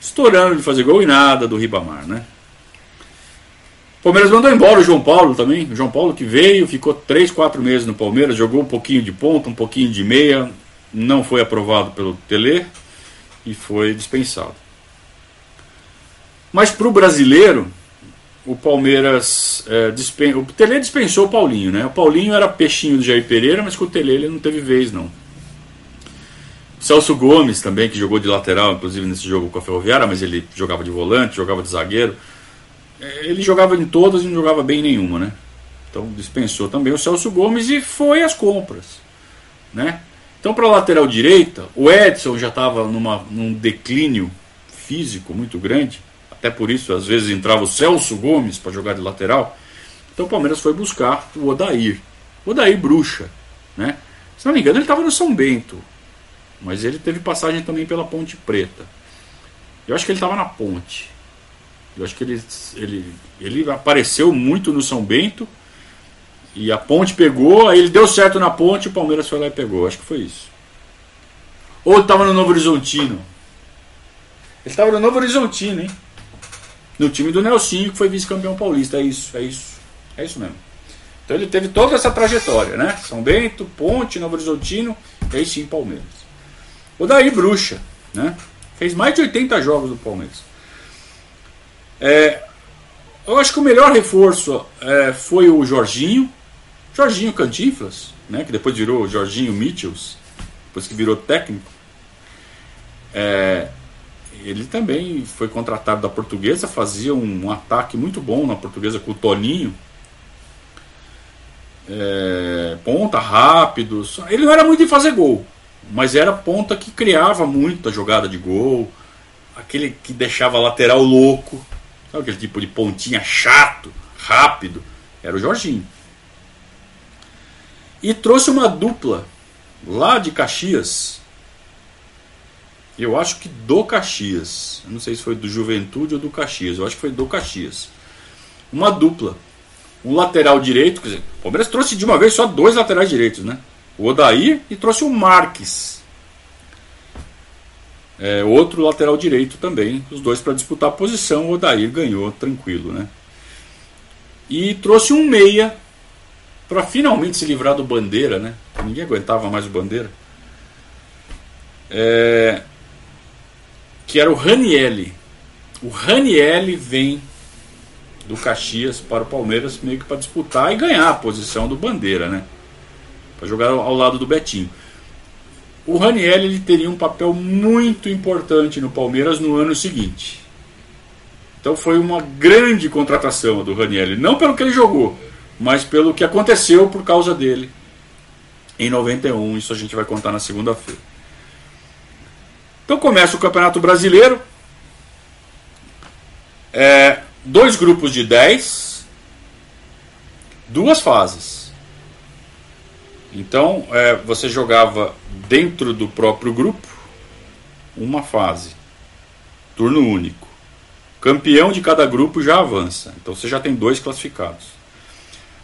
estourando de fazer gol e nada do Ribamar, né? Palmeiras mandou embora o João Paulo também. O João Paulo que veio, ficou 3, 4 meses no Palmeiras, jogou um pouquinho de ponta, um pouquinho de meia, não foi aprovado pelo Tele e foi dispensado. Mas para o brasileiro, o Palmeiras é, dispen... o Tele dispensou o Paulinho, né? O Paulinho era peixinho do Jair Pereira, mas com o Tele ele não teve vez não. Celso Gomes também, que jogou de lateral, inclusive nesse jogo com a Ferroviária, mas ele jogava de volante, jogava de zagueiro. É, ele jogava em todas e não jogava bem em nenhuma, né? Então dispensou também o Celso Gomes e foi às compras, né? Então para a lateral direita, o Edson já estava num declínio físico muito grande, até por isso às vezes entrava o Celso Gomes para jogar de lateral. Então o Palmeiras foi buscar o Odair, o Odair Bruxa, né? Se não me engano ele estava no São Bento, mas ele teve passagem também pela Ponte Preta. Eu acho que ele estava na Ponte. Eu acho que ele, ele, ele apareceu muito no São Bento. E a Ponte pegou, aí ele deu certo na Ponte e o Palmeiras foi lá e pegou. Acho que foi isso. Ou estava no Novo Horizontino. Ele estava no Novo Horizontino, hein? No time do Nelsinho, que foi vice-campeão paulista. É isso, é isso. É isso mesmo. Então ele teve toda essa trajetória, né? São Bento, Ponte, Novo Horizontino, e aí sim Palmeiras. O Daí Bruxa, né? Fez mais de 80 jogos do Palmeiras. É, eu acho que o melhor reforço é, foi o Jorginho, Jorginho Cantinflas, né? Que depois virou Jorginho Mitchells, depois que virou técnico. É, ele também foi contratado da portuguesa, fazia um, um, ataque muito bom na portuguesa com o Toninho. É, ponta rápido. Ele não era muito de fazer gol, mas era ponta que criava muita jogada de gol, aquele que deixava a lateral louco, sabe aquele tipo de pontinha chato, rápido, era o Jorginho. E trouxe uma dupla lá de Caxias. Eu acho que do Caxias. Eu não sei se foi do Juventude ou do Caxias. Eu acho que foi do Caxias. Uma dupla. Um lateral direito. Quer dizer, o Palmeiras trouxe de uma vez só dois laterais direitos, né? o Odair e trouxe o Marques. É, outro lateral direito também, os dois para disputar a posição. O Odair ganhou tranquilo, né? E trouxe um meia para finalmente se livrar do Bandeira, né? Ninguém aguentava mais o Bandeira. É, que era o Ranielli. O Ranielli vem do Caxias para o Palmeiras meio que para disputar e ganhar a posição do Bandeira, né? para jogar ao lado do Betinho. O Raniel ele teria um papel muito importante no Palmeiras no ano seguinte. Então foi uma grande contratação do Raniel, não pelo que ele jogou, mas pelo que aconteceu por causa dele em 91. Isso a gente vai contar na segunda-feira. Então começa o Campeonato Brasileiro. É, dois grupos de 10, duas fases. Então, é, você jogava dentro do próprio grupo uma fase, turno único. Campeão de cada grupo já avança. Então você já tem dois classificados.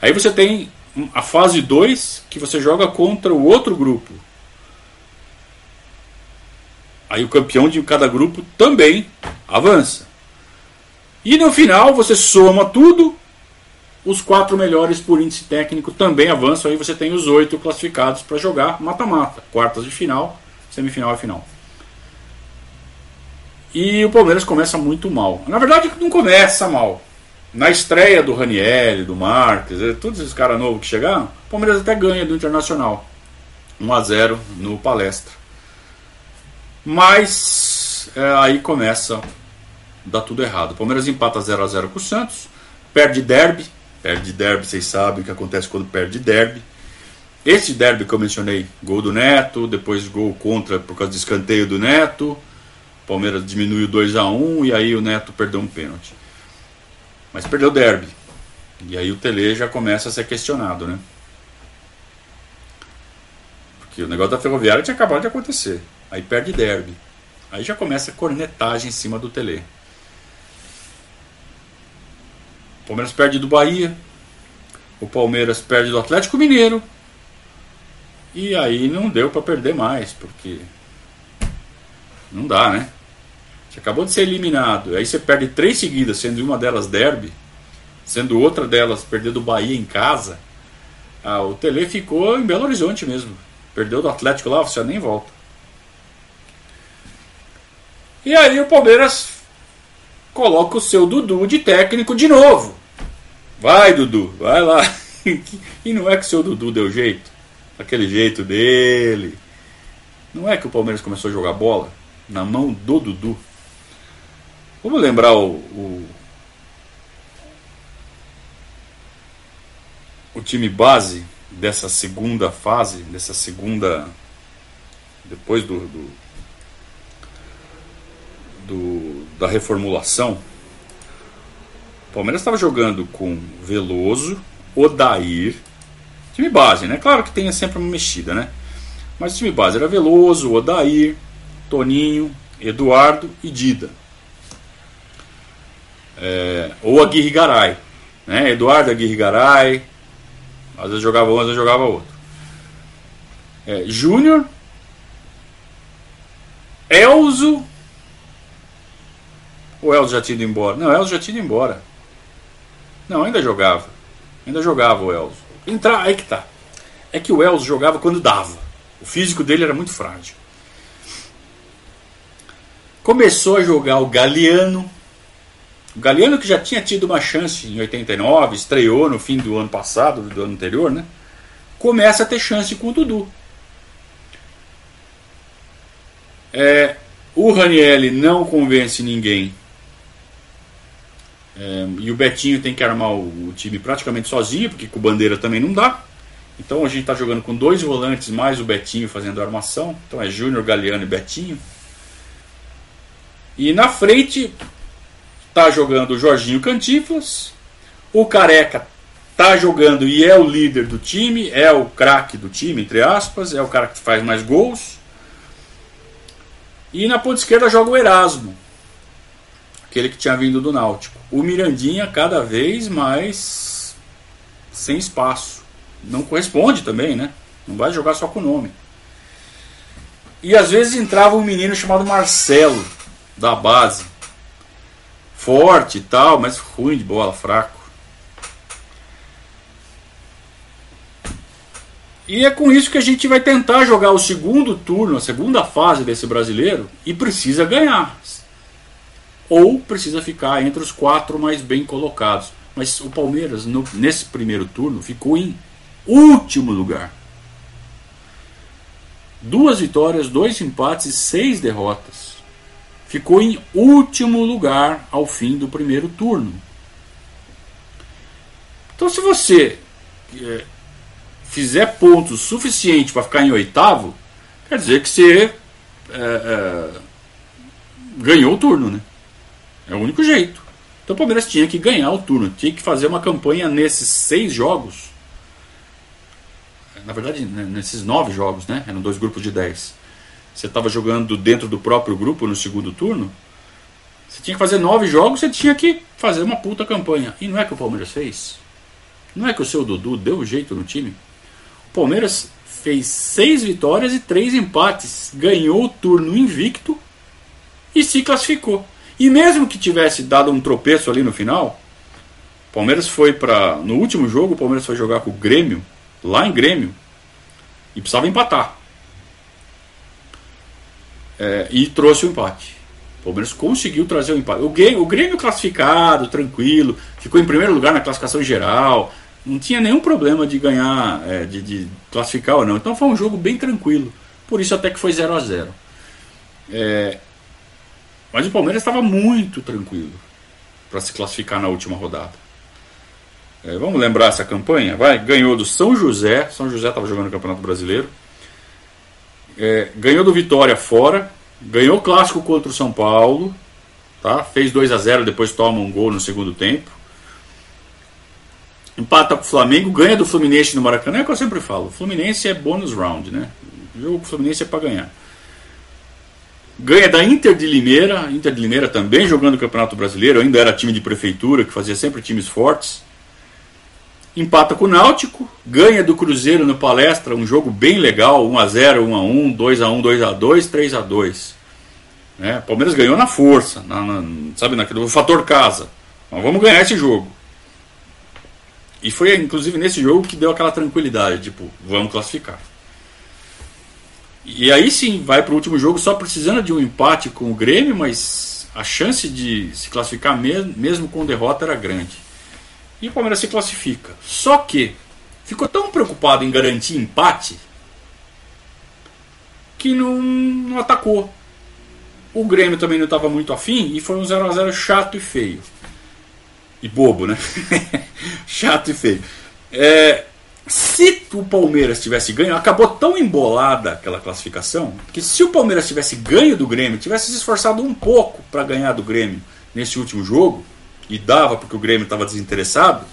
Aí você tem a fase 2 que você joga contra o outro grupo. Aí o campeão de cada grupo também avança. E no final você soma tudo os quatro melhores por índice técnico também avançam. Aí você tem os oito classificados para jogar mata-mata, quartas de final, semifinal e final. E o Palmeiras começa muito mal. Na verdade, não começa mal. Na estreia do Raniel, do Marques, eh, todos esses caras novos que chegaram, o Palmeiras até ganha do Internacional. 1 a 0 no palestra. Mas é, aí começa dar tudo errado. O Palmeiras empata 0 a 0 com o Santos, perde derby, perde derby, vocês sabem o que acontece quando perde derby. Esse derby que eu mencionei, gol do Neto, depois gol contra por causa do escanteio do Neto. Palmeiras diminuiu 2 a 1 e aí o Neto perdeu um pênalti. Mas perdeu o derby. E aí o Tele já começa a ser questionado, né? Porque o negócio da Ferroviária tinha acabado de acontecer. Aí perde derby. Aí já começa a cornetagem em cima do Tele. O Palmeiras perde do Bahia. O Palmeiras perde do Atlético Mineiro. E aí não deu para perder mais, porque não dá, né? Você acabou de ser eliminado, aí você perde três seguidas, sendo uma delas derby, sendo outra delas perder do Bahia em casa. Ah, o Tele ficou em Belo Horizonte mesmo. Perdeu do Atlético lá, você nem volta. E aí o Palmeiras coloca o seu Dudu de técnico de novo. Vai, Dudu, vai lá. e não é que o seu Dudu deu jeito aquele jeito dele. Não é que o Palmeiras começou a jogar bola na mão do Dudu. Vamos lembrar o, o, o time base dessa segunda fase, dessa segunda. depois do, do, do da reformulação. O Palmeiras estava jogando com Veloso, Odair, Time base, né? Claro que tem sempre uma mexida, né? Mas o time base era Veloso, Odair, Toninho, Eduardo e Dida. É, ou Aguirre Garay. Né? Eduardo Aguirre Garay. Às vezes jogava um, às vezes jogava outro. É, Júnior. Elzo. O Elzo já tinha ido embora? Não, Elzo já tinha ido embora. Não, ainda jogava. Ainda jogava o Elzo. Entrar, aí que tá. É que o Wells jogava quando dava. O físico dele era muito frágil. Começou a jogar o Galeano. O Galeano que já tinha tido uma chance em 89, estreou no fim do ano passado, do ano anterior, né? Começa a ter chance com o Dudu. É, o Ranielli não convence ninguém é, e o Betinho tem que armar o, o, time praticamente sozinho, porque com o Bandeira também não dá. Então a gente está jogando com dois volantes mais o Betinho fazendo a armação. Então é Júnior, Galeano e Betinho. E na frente está jogando o Jorginho Cantiflas. O Careca está jogando e é o líder do time, é o craque do time, entre aspas, é o cara que faz mais gols. E na ponta esquerda joga o Erasmo, aquele que tinha vindo do Náutico. O Mirandinha cada vez mais sem espaço. Não corresponde também, né? Não vai jogar só com o nome. E às vezes entrava um menino chamado Marcelo, da base. Forte e tal, mas ruim de bola, fraco. E é com isso que a gente vai tentar jogar o segundo turno, a segunda fase desse brasileiro, e precisa ganhar ou precisa ficar entre os quatro mais bem colocados. Mas o Palmeiras, no, nesse primeiro turno, ficou em último lugar. Duas vitórias, dois empates e seis derrotas. Ficou em último lugar ao fim do primeiro turno. Então, se você é, fizer pontos suficientes para ficar em oitavo, quer dizer que você é, é, ganhou o turno, né? É o único jeito. Então o Palmeiras tinha que ganhar o turno, tinha que fazer uma campanha nesses seis jogos. Na verdade, né, nesses nove jogos, né? Eram dois grupos de dez. Você estava jogando dentro do próprio grupo no segundo turno. Você tinha que fazer nove jogos, você tinha que fazer uma puta campanha. E não é que o Palmeiras fez. Não é que o seu Dudu deu jeito no time. O Palmeiras fez seis vitórias e três empates. Ganhou o turno invicto e se classificou. E mesmo que tivesse dado um tropeço ali no final, o Palmeiras foi para. No último jogo, o Palmeiras foi jogar com o Grêmio, lá em Grêmio, e precisava empatar. É, e trouxe o empate. O Palmeiras conseguiu trazer o empate. O Grêmio, o Grêmio classificado, tranquilo, ficou em primeiro lugar na classificação geral, não tinha nenhum problema de ganhar, é, de, de, classificar ou não. Então foi um jogo bem tranquilo. Por isso até que foi 0 a 0 É, mas o Palmeiras estava muito tranquilo para se classificar na última rodada. É, vamos lembrar essa campanha? Vai, ganhou do São José. São José estava jogando o Campeonato Brasileiro. É, ganhou do Vitória fora. Ganhou o clássico contra o São Paulo. Tá? Fez 2 a 0 depois toma um gol no segundo tempo. Empata com o Flamengo, ganha do Fluminense no Maracanã. É o que eu sempre falo: o Fluminense é bônus round, né? O jogo do Fluminense é para ganhar. Ganha da Inter de Limeira. Inter de Limeira também jogando o Campeonato Brasileiro. Ainda era time de prefeitura, que fazia sempre times fortes empata com o Náutico, ganha do Cruzeiro no Palestra, um jogo bem legal, 1 a 0, 1 a 1, 2 a 1, 2 a 2, 3 a 2. Né? Palmeiras ganhou na força, na, na, sabe, naquele fator casa. Mas vamos ganhar esse jogo. E foi inclusive nesse jogo que deu aquela tranquilidade, tipo, vamos classificar. E aí sim, vai para o último jogo só precisando de um empate com o Grêmio, mas a chance de se classificar mesmo, mesmo com derrota era grande. E o Palmeiras se classifica. Só que ficou tão preocupado em garantir empate que não, não atacou. O Grêmio também não estava muito afim e foi um 0 a 0 chato e feio. E bobo, né? chato e feio. É, se o Palmeiras tivesse ganho, acabou tão embolada aquela classificação que se o Palmeiras tivesse ganho do Grêmio, tivesse se esforçado um pouco para ganhar do Grêmio nesse último jogo, e dava porque o Grêmio estava desinteressado,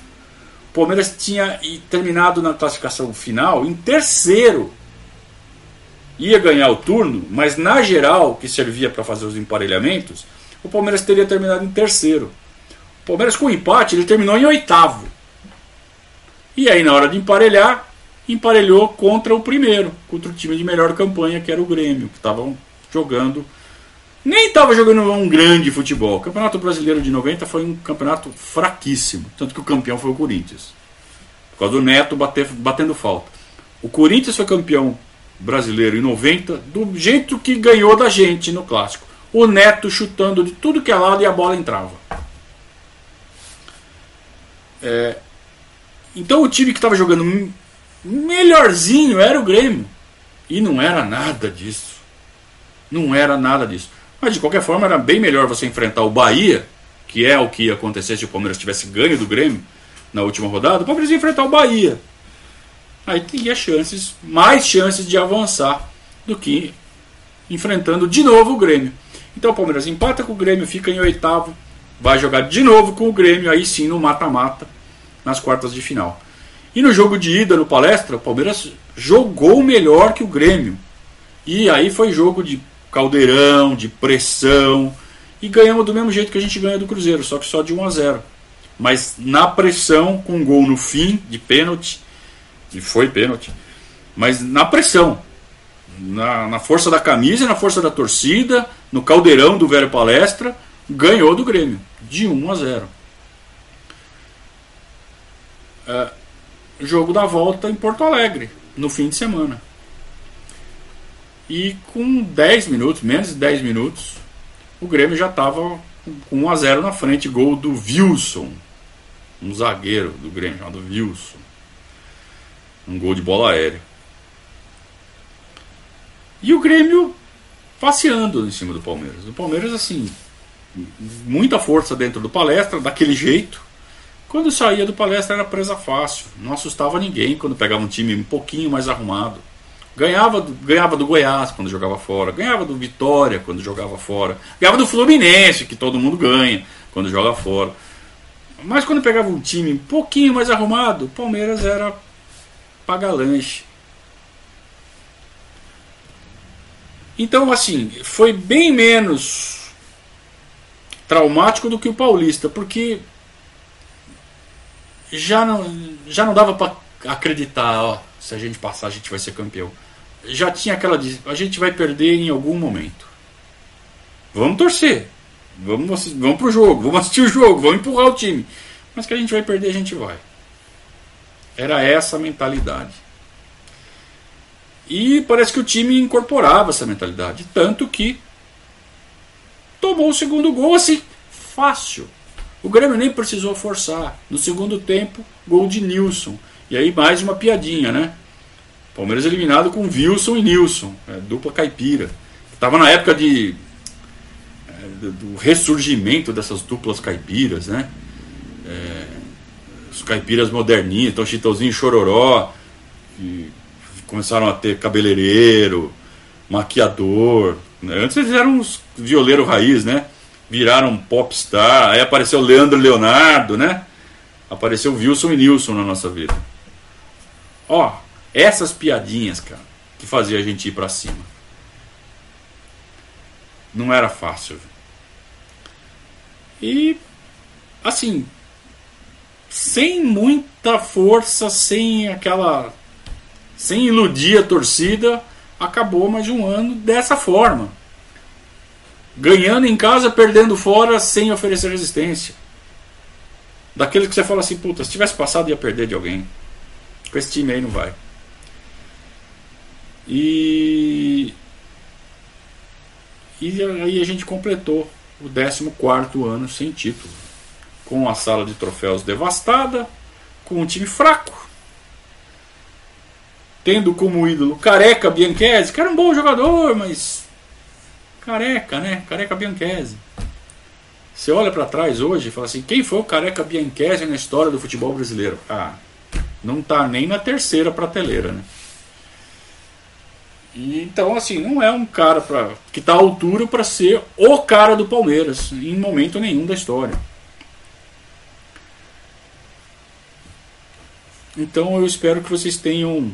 o Palmeiras tinha terminado na classificação final em terceiro. Ia ganhar o turno, mas na geral, que servia para fazer os emparelhamentos, o Palmeiras teria terminado em terceiro. O Palmeiras com empate, ele terminou em oitavo. E aí, na hora de emparelhar, emparelhou contra o primeiro, contra o time de melhor campanha, que era o Grêmio, que estavam jogando nem estava jogando um grande futebol. O Campeonato Brasileiro de 90 foi um campeonato fraquíssimo. Tanto que o campeão foi o Corinthians. Por causa do Neto bater, batendo falta. O Corinthians foi campeão brasileiro em 90 do jeito que ganhou da gente no clássico. O Neto chutando de tudo que é lado e a bola entrava. É, então o time que estava jogando melhorzinho era o Grêmio. E não era nada disso. Não era nada disso. Mas de qualquer forma era bem melhor você enfrentar o Bahia, que é o que ia acontecer se o Palmeiras tivesse ganho do Grêmio na última rodada. O Palmeiras ia enfrentar o Bahia. Aí tinha chances, mais chances de avançar do que enfrentando de novo o Grêmio. Então o Palmeiras empata com o Grêmio, fica em oitavo, vai jogar de novo com o Grêmio, aí sim no mata-mata, nas quartas de final. E no jogo de ida no palestra, o Palmeiras jogou melhor que o Grêmio. E aí foi jogo de caldeirão, de pressão. E ganhamos do mesmo jeito que a gente ganha do Cruzeiro, só que só de 1 a 0. Mas na pressão, com um gol no fim, de pênalti, e foi pênalti, mas na pressão, na, na força da camisa, na força da torcida, no caldeirão do Velho Palestra, ganhou do Grêmio, de 1 a 0. É, jogo da volta em Porto Alegre, no fim de semana. E com 10 minutos, menos de 10 minutos, o Grêmio já estava com 1 a 0 na frente, gol do Wilson, um zagueiro do Grêmio, chamado Wilson. Um gol de bola aérea. E o Grêmio passeando em cima do Palmeiras. O Palmeiras, assim, muita força dentro do palestra, daquele jeito. Quando saía do palestra era presa fácil. Não assustava ninguém quando pegava um time um pouquinho mais arrumado. Ganhava, ganhava do Goiás quando jogava fora, ganhava do Vitória quando jogava fora, ganhava do Fluminense, que todo mundo ganha quando joga fora. Mas quando pegava um time um pouquinho mais arrumado, o Palmeiras era paga-lanche. Então, assim, foi bem menos traumático do que o Paulista, porque já não, já não dava para acreditar, ó, se a gente passar a gente vai ser campeão já tinha aquela de a gente vai perder em algum momento. Vamos torcer. Vamos, vamos pro jogo, vamos assistir o jogo, vamos empurrar o time. Mas que a gente vai perder, a gente vai. Era essa a mentalidade. E parece que o time incorporava essa mentalidade. Tanto que tomou o segundo gol assim, fácil. O Grêmio nem precisou forçar. No segundo tempo, gol de Nilson. E aí mais uma piadinha, né? Palmeiras eliminado com Wilson e Nilson, é, dupla caipira. Tava na época de é, do ressurgimento dessas duplas caipiras, né? É, os caipiras moderninhos, então Chitãozinho e Chororó, que começaram a ter cabeleireiro, maquiador. Né? Antes eles eram uns violeiro raiz, né? Viraram popstar, aí apareceu Leandro Leonardo, né? Apareceu Wilson e Nilson na nossa vida. Ó, essas piadinhas, cara, que fazia a gente ir para cima. Não era fácil. E assim, sem muita força, sem aquela sem iludir a torcida, acabou mais um ano dessa forma. Ganhando em casa, perdendo fora, sem oferecer resistência. Daqueles que você fala assim, puta, se tivesse passado ia perder de alguém. Com esse time aí não vai. E. E aí a gente completou o 14 ano sem título. Com a sala de troféus devastada, com um time fraco, tendo como ídolo Careca Bianchese, que era um bom jogador, mas. Careca, né? Careca Bianchese. Você olha para trás hoje e fala assim: quem foi o Careca Bianchese na história do futebol brasileiro? Ah, não está nem na terceira prateleira, né? E, então, assim, não é um cara pra, que está à altura para ser o cara do Palmeiras, em momento nenhum da história. Então eu espero que vocês tenham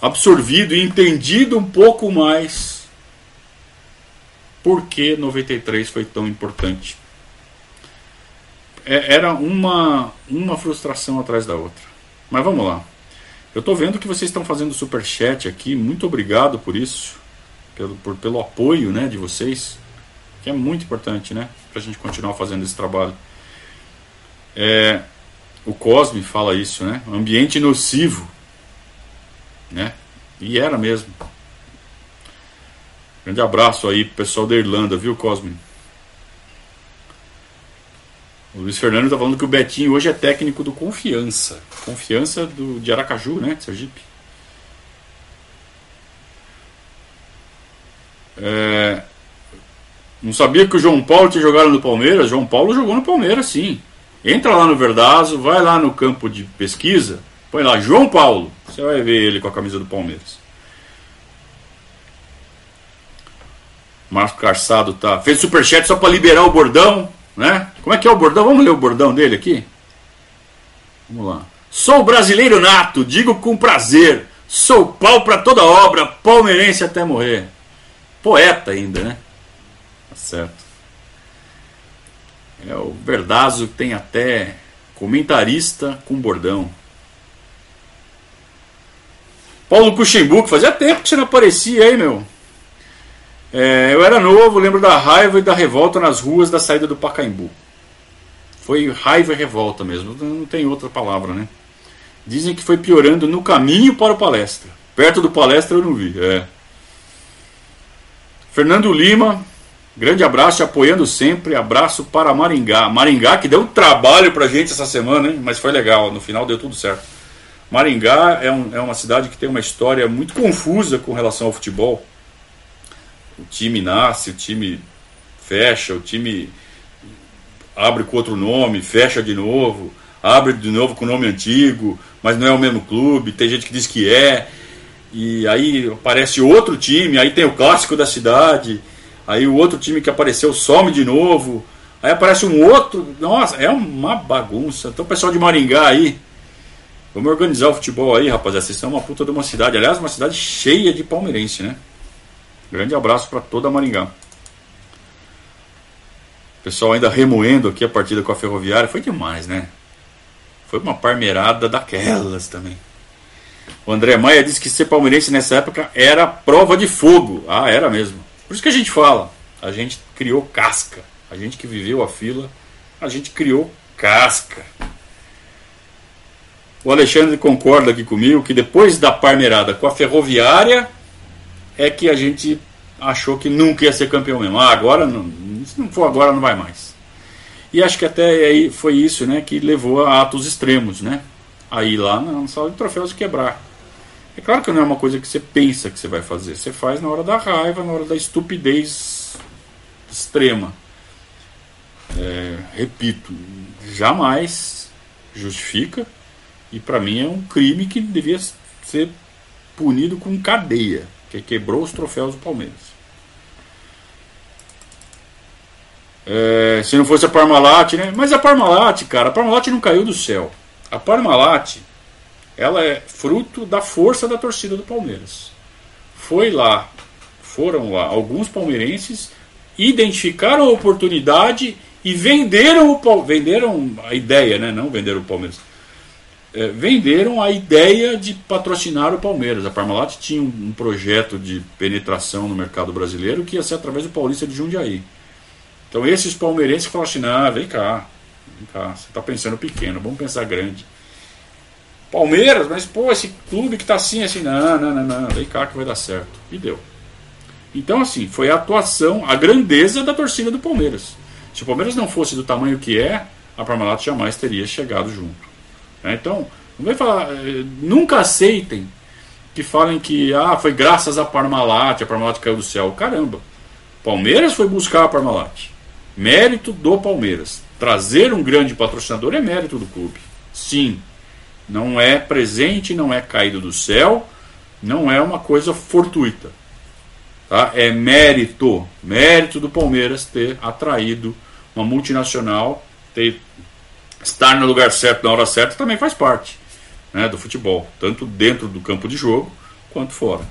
absorvido e entendido um pouco mais por que 93 foi tão importante é, era uma, uma frustração atrás da outra. Mas vamos lá. Eu estou vendo que vocês estão fazendo super chat aqui. Muito obrigado por isso, pelo, por, pelo apoio né, de vocês, que é muito importante né, para a gente continuar fazendo esse trabalho. É, o Cosme fala isso, né? Ambiente nocivo. Né? E era mesmo. Grande abraço aí pessoal da Irlanda, viu, Cosme? O Luiz Fernando está falando que o Betinho hoje é técnico do Confiança. Confiança do, de Aracaju, né? Sergipe. É, não sabia que o João Paulo tinha jogado no Palmeiras? João Paulo jogou no Palmeiras, sim. Entra lá no Verdazo, vai lá no campo de pesquisa, põe lá João Paulo. Você vai ver ele com a camisa do Palmeiras. Marco Carçado tá. Fez superchat só para liberar o bordão. Né? Como é que é o bordão? Vamos ler o bordão dele aqui? Vamos lá. Sou brasileiro nato, digo com prazer. Sou pau para toda obra, palmeirense até morrer. Poeta ainda, né? Tá certo. É o Verdazo tem até comentarista com bordão. Paulo Cuxemburgo, fazia tempo que você não aparecia aí, meu. É, eu era novo, lembro da raiva e da revolta nas ruas da saída do Pacaembu. Foi raiva e revolta mesmo, não tem outra palavra, né? Dizem que foi piorando no caminho para o palestra. Perto do palestra eu não vi. É. Fernando Lima, grande abraço, apoiando sempre. Abraço para Maringá. Maringá que deu um trabalho pra gente essa semana, hein? mas foi legal. No final deu tudo certo. Maringá é, um, é uma cidade que tem uma história muito confusa com relação ao futebol o time nasce, o time fecha, o time abre com outro nome, fecha de novo, abre de novo com o nome antigo, mas não é o mesmo clube, tem gente que diz que é, e aí aparece outro time, aí tem o clássico da cidade, aí o outro time que apareceu some de novo, aí aparece um outro, nossa, é uma bagunça. Então, pessoal de Maringá aí, vamos organizar o futebol aí, rapaziada. Vocês são uma puta de uma cidade, aliás, uma cidade cheia de palmeirense, né? Grande abraço para toda Maringá. Pessoal ainda remoendo aqui a partida com a Ferroviária. Foi demais, né? Foi uma parmeirada daquelas também. O André Maia disse que ser palmeirense nessa época era prova de fogo. Ah, era mesmo. Por isso que a gente fala. A gente criou casca. A gente que viveu a fila, a gente criou casca. O Alexandre concorda aqui comigo que depois da parmeirada com a Ferroviária, é que a gente achou que nunca ia ser campeão mesmo. Ah, agora não, se não for agora não vai mais. E acho que até aí foi isso, né, que levou a atos extremos, né? Aí lá na sala de troféus quebrar. É claro que não é uma coisa que você pensa que você vai fazer. Você faz na hora da raiva, na hora da estupidez extrema. É, repito, jamais justifica e para mim é um crime que devia ser punido com cadeia, que quebrou os troféus do Palmeiras. É, se não fosse a Parmalat, né? Mas a Parmalat, cara, a Parmalat não caiu do céu. A Parmalat, ela é fruto da força da torcida do Palmeiras. Foi lá, foram lá alguns palmeirenses, identificaram a oportunidade e venderam o venderam a ideia, né? Não venderam o Palmeiras. É, venderam a ideia de patrocinar o Palmeiras. A Parmalat tinha um, um projeto de penetração no mercado brasileiro que ia ser através do Paulista de Jundiaí. Então esses palmeirenses falaram assim, não, vem cá, vem cá, você está pensando pequeno, vamos pensar grande. Palmeiras, mas pô, esse clube que está assim, assim, não, não, não, não, vem cá que vai dar certo. E deu. Então assim, foi a atuação, a grandeza da torcida do Palmeiras. Se o Palmeiras não fosse do tamanho que é, a Parmalat jamais teria chegado junto. Né? Então, não vai falar, eh, nunca aceitem que falem que ah, foi graças a Parmalat, a Parmalat caiu do céu. Caramba, Palmeiras foi buscar a Parmalat. Mérito do Palmeiras. Trazer um grande patrocinador é mérito do clube. Sim. Não é presente, não é caído do céu, não é uma coisa fortuita. Tá? É mérito, mérito do Palmeiras ter atraído uma multinacional, ter, estar no lugar certo na hora certa também faz parte né, do futebol, tanto dentro do campo de jogo quanto fora.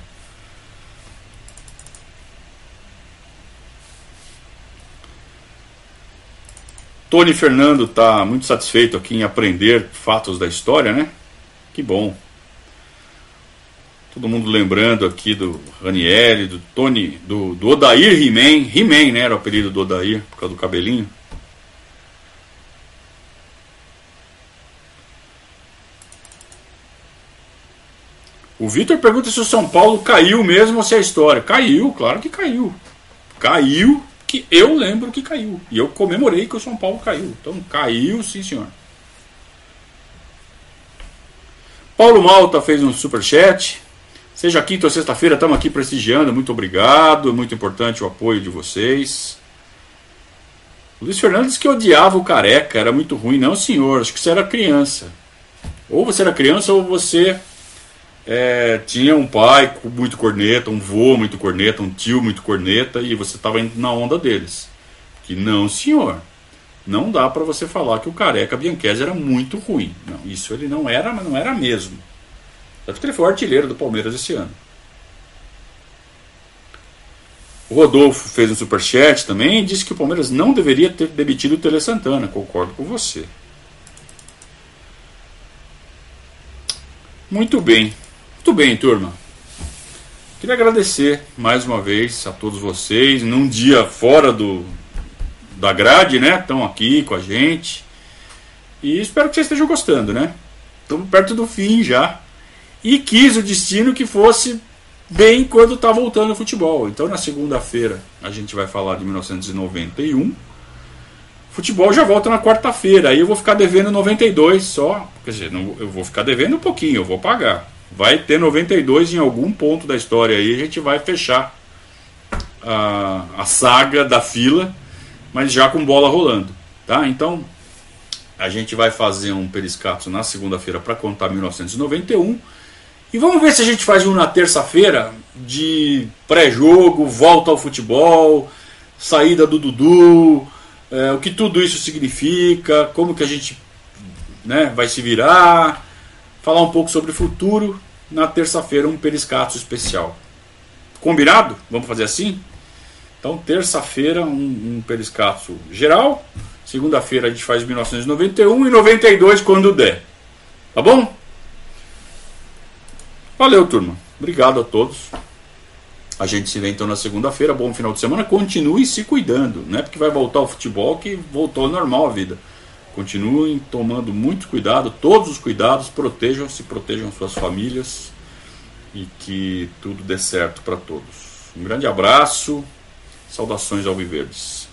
Tony Fernando está muito satisfeito aqui em aprender fatos da história, né? Que bom. Todo mundo lembrando aqui do Ranieri, do Tony, do, do Odair He-Man. He-Man, né? Era o apelido do Odair, por causa do cabelinho. O Vitor pergunta se o São Paulo caiu mesmo ou se é história. Caiu, claro que caiu. Caiu que eu lembro que caiu. E eu comemorei que o São Paulo caiu. Então caiu, sim, senhor. Paulo Malta fez um super chat. Seja quinta ou sexta-feira, estamos aqui prestigiando. Muito obrigado. É muito importante o apoio de vocês. Luiz Fernandes que odiava o careca, era muito ruim. Não, senhor, acho que você era criança. Ou você era criança ou você é, tinha um pai muito corneta, um vô muito corneta, um tio muito corneta e você estava indo na onda deles. Que não, senhor. Não dá para você falar que o careca Bianchese era muito ruim. Não, isso ele não era, mas não era mesmo. Tanto que ele foi artilheiro do Palmeiras esse ano. O Rodolfo fez um superchat também e disse que o Palmeiras não deveria ter demitido o Tele Santana. Concordo com você. Muito bem. Muito bem, turma. Queria agradecer mais uma vez a todos vocês, num dia fora do da grade, né? Estão aqui com a gente. E espero que vocês estejam gostando, né? Estamos perto do fim já. E quis o destino que fosse bem quando está voltando o futebol. Então na segunda-feira a gente vai falar de 1991. Futebol já volta na quarta-feira. Aí eu vou ficar devendo 92 só. Quer dizer, não, eu vou ficar devendo um pouquinho, eu vou pagar vai ter 92 em algum ponto da história aí, a gente vai fechar a, a saga da fila, mas já com bola rolando, tá? Então, a gente vai fazer um periscapso na segunda-feira para contar 1991 e vamos ver se a gente faz um na terça-feira de pré-jogo, volta ao futebol, saída do Dudu, é, o que tudo isso significa, como que a gente né, vai se virar, falar um pouco sobre o futuro. Na terça-feira, um periscato especial. Combinado? Vamos fazer assim? Então, terça-feira, um, um periscato geral. Segunda-feira a gente faz 1991 e 92 quando der. Tá bom? Valeu, turma. Obrigado a todos. A gente se vê então na segunda-feira. Bom final de semana. Continue se cuidando. Não é porque vai voltar o futebol que voltou ao normal a vida. Continuem tomando muito cuidado, todos os cuidados, protejam-se, protejam suas famílias e que tudo dê certo para todos. Um grande abraço, saudações ao Viverdes.